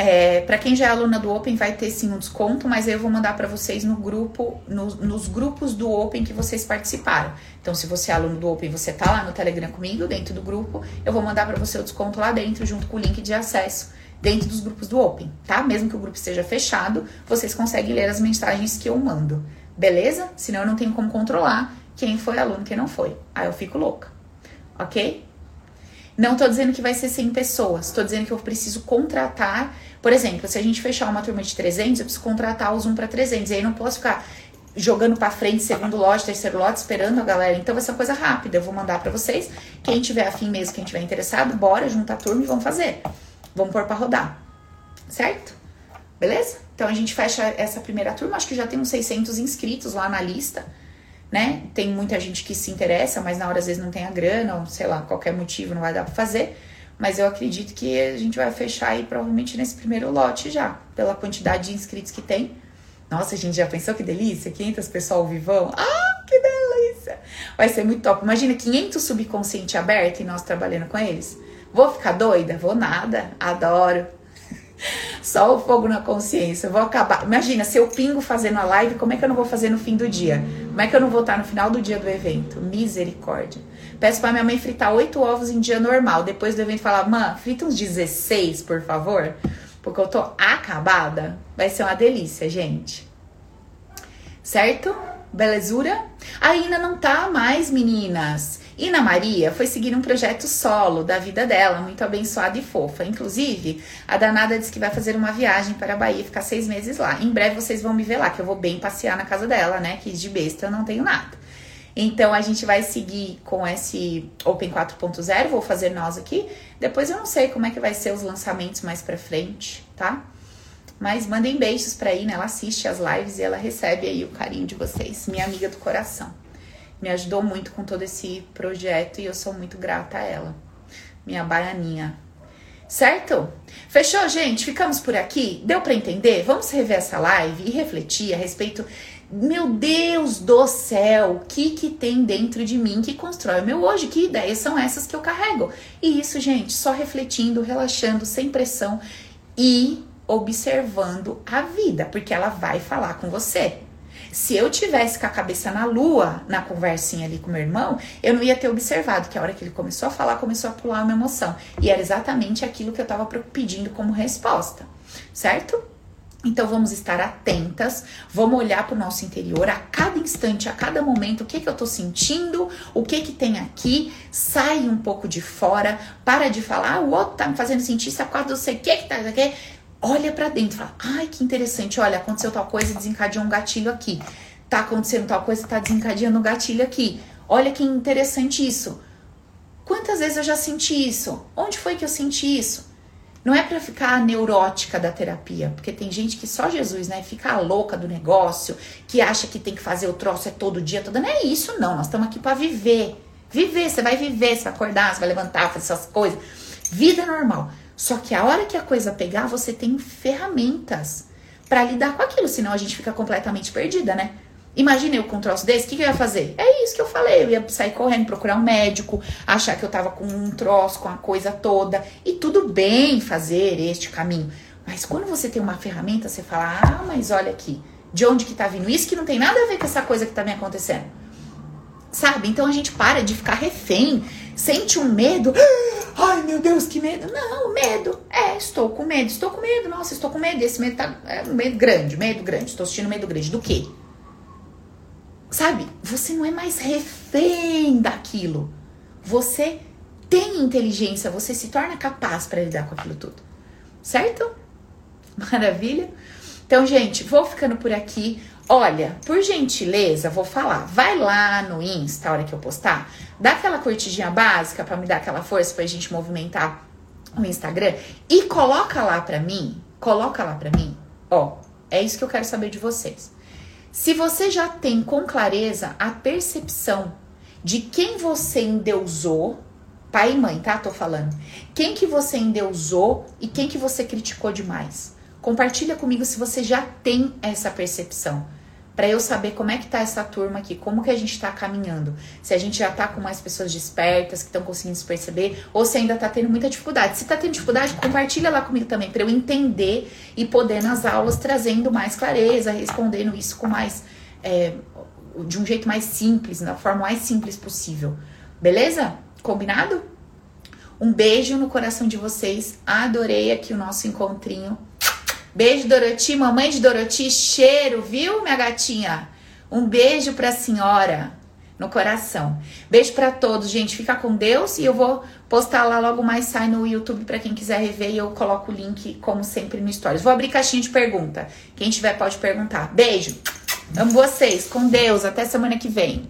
é, para quem já é aluna do Open, vai ter sim um desconto, mas eu vou mandar para vocês no grupo, no, nos grupos do Open que vocês participaram. Então, se você é aluno do Open, você tá lá no Telegram comigo, dentro do grupo, eu vou mandar para você o desconto lá dentro, junto com o link de acesso dentro dos grupos do Open, tá? Mesmo que o grupo esteja fechado, vocês conseguem ler as mensagens que eu mando, beleza? Senão eu não tenho como controlar quem foi aluno e quem não foi. Aí eu fico louca, ok? Não tô dizendo que vai ser 100 pessoas, tô dizendo que eu preciso contratar por exemplo, se a gente fechar uma turma de 300, eu preciso contratar o Zoom para 300. E aí não posso ficar jogando para frente segundo lote, terceiro lote, esperando a galera. Então vai ser uma coisa rápida. Eu vou mandar para vocês. Quem tiver afim mesmo, quem tiver interessado, bora juntar a turma e vamos fazer. Vamos pôr para rodar. Certo? Beleza? Então a gente fecha essa primeira turma. Acho que já tem uns 600 inscritos lá na lista. Né? Tem muita gente que se interessa, mas na hora às vezes não tem a grana, ou sei lá, qualquer motivo não vai dar para fazer. Mas eu acredito que a gente vai fechar aí provavelmente nesse primeiro lote já, pela quantidade de inscritos que tem. Nossa, a gente já pensou que delícia? 500 pessoal vivão? Ah, que delícia! Vai ser muito top. Imagina 500 subconsciente aberto e nós trabalhando com eles. Vou ficar doida? Vou nada. Adoro. Só o fogo na consciência. vou acabar. Imagina, se eu pingo fazendo a live, como é que eu não vou fazer no fim do dia? Como é que eu não vou estar no final do dia do evento? Misericórdia. Peço pra minha mãe fritar oito ovos em dia normal. Depois do evento falar, mãe, frita uns 16, por favor. Porque eu tô acabada. Vai ser uma delícia, gente. Certo? Belezura? A Ina não tá mais, meninas. Ina Maria foi seguir um projeto solo da vida dela, muito abençoada e fofa. Inclusive, a danada disse que vai fazer uma viagem para a Bahia, ficar seis meses lá. Em breve vocês vão me ver lá, que eu vou bem passear na casa dela, né? Que de besta eu não tenho nada. Então a gente vai seguir com esse Open 4.0, vou fazer nós aqui. Depois eu não sei como é que vai ser os lançamentos mais para frente, tá? Mas mandem beijos pra Ina, ela assiste as lives e ela recebe aí o carinho de vocês, minha amiga do coração. Me ajudou muito com todo esse projeto e eu sou muito grata a ela. Minha baianinha. Certo? Fechou, gente? Ficamos por aqui? Deu para entender? Vamos rever essa live e refletir a respeito meu Deus do céu, o que que tem dentro de mim que constrói o meu hoje? Que ideias são essas que eu carrego? E isso, gente, só refletindo, relaxando, sem pressão e observando a vida, porque ela vai falar com você. Se eu tivesse com a cabeça na lua, na conversinha ali com meu irmão, eu não ia ter observado que a hora que ele começou a falar, começou a pular uma emoção. E era exatamente aquilo que eu estava pedindo como resposta, certo? Então vamos estar atentas, vamos olhar para o nosso interior a cada instante, a cada momento, o que que eu estou sentindo, o que que tem aqui, sai um pouco de fora, para de falar, ah, o outro tá me fazendo sentir isso, quase não sei o que que tá aqui. Olha para dentro, fala, ai que interessante, olha, aconteceu tal coisa, desencadeou um gatilho aqui. Tá acontecendo tal coisa, tá desencadeando um gatilho aqui. Olha que interessante isso. Quantas vezes eu já senti isso? Onde foi que eu senti isso? Não é para ficar neurótica da terapia, porque tem gente que só Jesus, né, fica louca do negócio, que acha que tem que fazer o troço é todo dia, toda. Não é isso, não. Nós estamos aqui para viver. Viver, você vai viver, você vai acordar, você vai levantar, fazer essas coisas. Vida normal. Só que a hora que a coisa pegar, você tem ferramentas para lidar com aquilo, senão a gente fica completamente perdida, né? Imagina eu com um troço desse, o que, que eu ia fazer? É isso que eu falei, eu ia sair correndo, procurar um médico, achar que eu tava com um troço, com a coisa toda. E tudo bem fazer este caminho. Mas quando você tem uma ferramenta, você fala, ah, mas olha aqui, de onde que tá vindo isso que não tem nada a ver com essa coisa que tá me acontecendo. Sabe? Então a gente para de ficar refém, sente um medo. Ai, meu Deus, que medo. Não, medo. É, estou com medo, estou com medo. Nossa, estou com medo. Esse medo tá é um medo grande, medo grande. Estou sentindo medo grande. Do quê? Sabe? Você não é mais refém daquilo. Você tem inteligência, você se torna capaz para lidar com aquilo tudo. Certo? Maravilha? Então, gente, vou ficando por aqui. Olha, por gentileza, vou falar, vai lá no Insta, a hora que eu postar, dá aquela curtidinha básica para me dar aquela força pra gente movimentar o Instagram e coloca lá pra mim, coloca lá pra mim, ó, é isso que eu quero saber de vocês. Se você já tem com clareza a percepção de quem você endeusou, pai e mãe, tá? Tô falando. Quem que você endeusou e quem que você criticou demais. Compartilha comigo se você já tem essa percepção para eu saber como é que tá essa turma aqui, como que a gente tá caminhando. Se a gente já tá com mais pessoas despertas, que estão conseguindo se perceber, ou se ainda tá tendo muita dificuldade. Se tá tendo dificuldade, compartilha lá comigo também, para eu entender e poder nas aulas trazendo mais clareza, respondendo isso com mais. É, de um jeito mais simples, da forma mais simples possível. Beleza? Combinado? Um beijo no coração de vocês. Adorei aqui o nosso encontrinho Beijo, Doroti. Mamãe de Doroti, cheiro, viu, minha gatinha? Um beijo pra senhora no coração. Beijo para todos, gente. Fica com Deus e eu vou postar lá logo mais sai no YouTube para quem quiser rever e eu coloco o link como sempre no stories. Vou abrir caixinha de pergunta. Quem tiver pode perguntar. Beijo. Amo vocês. Com Deus. Até semana que vem.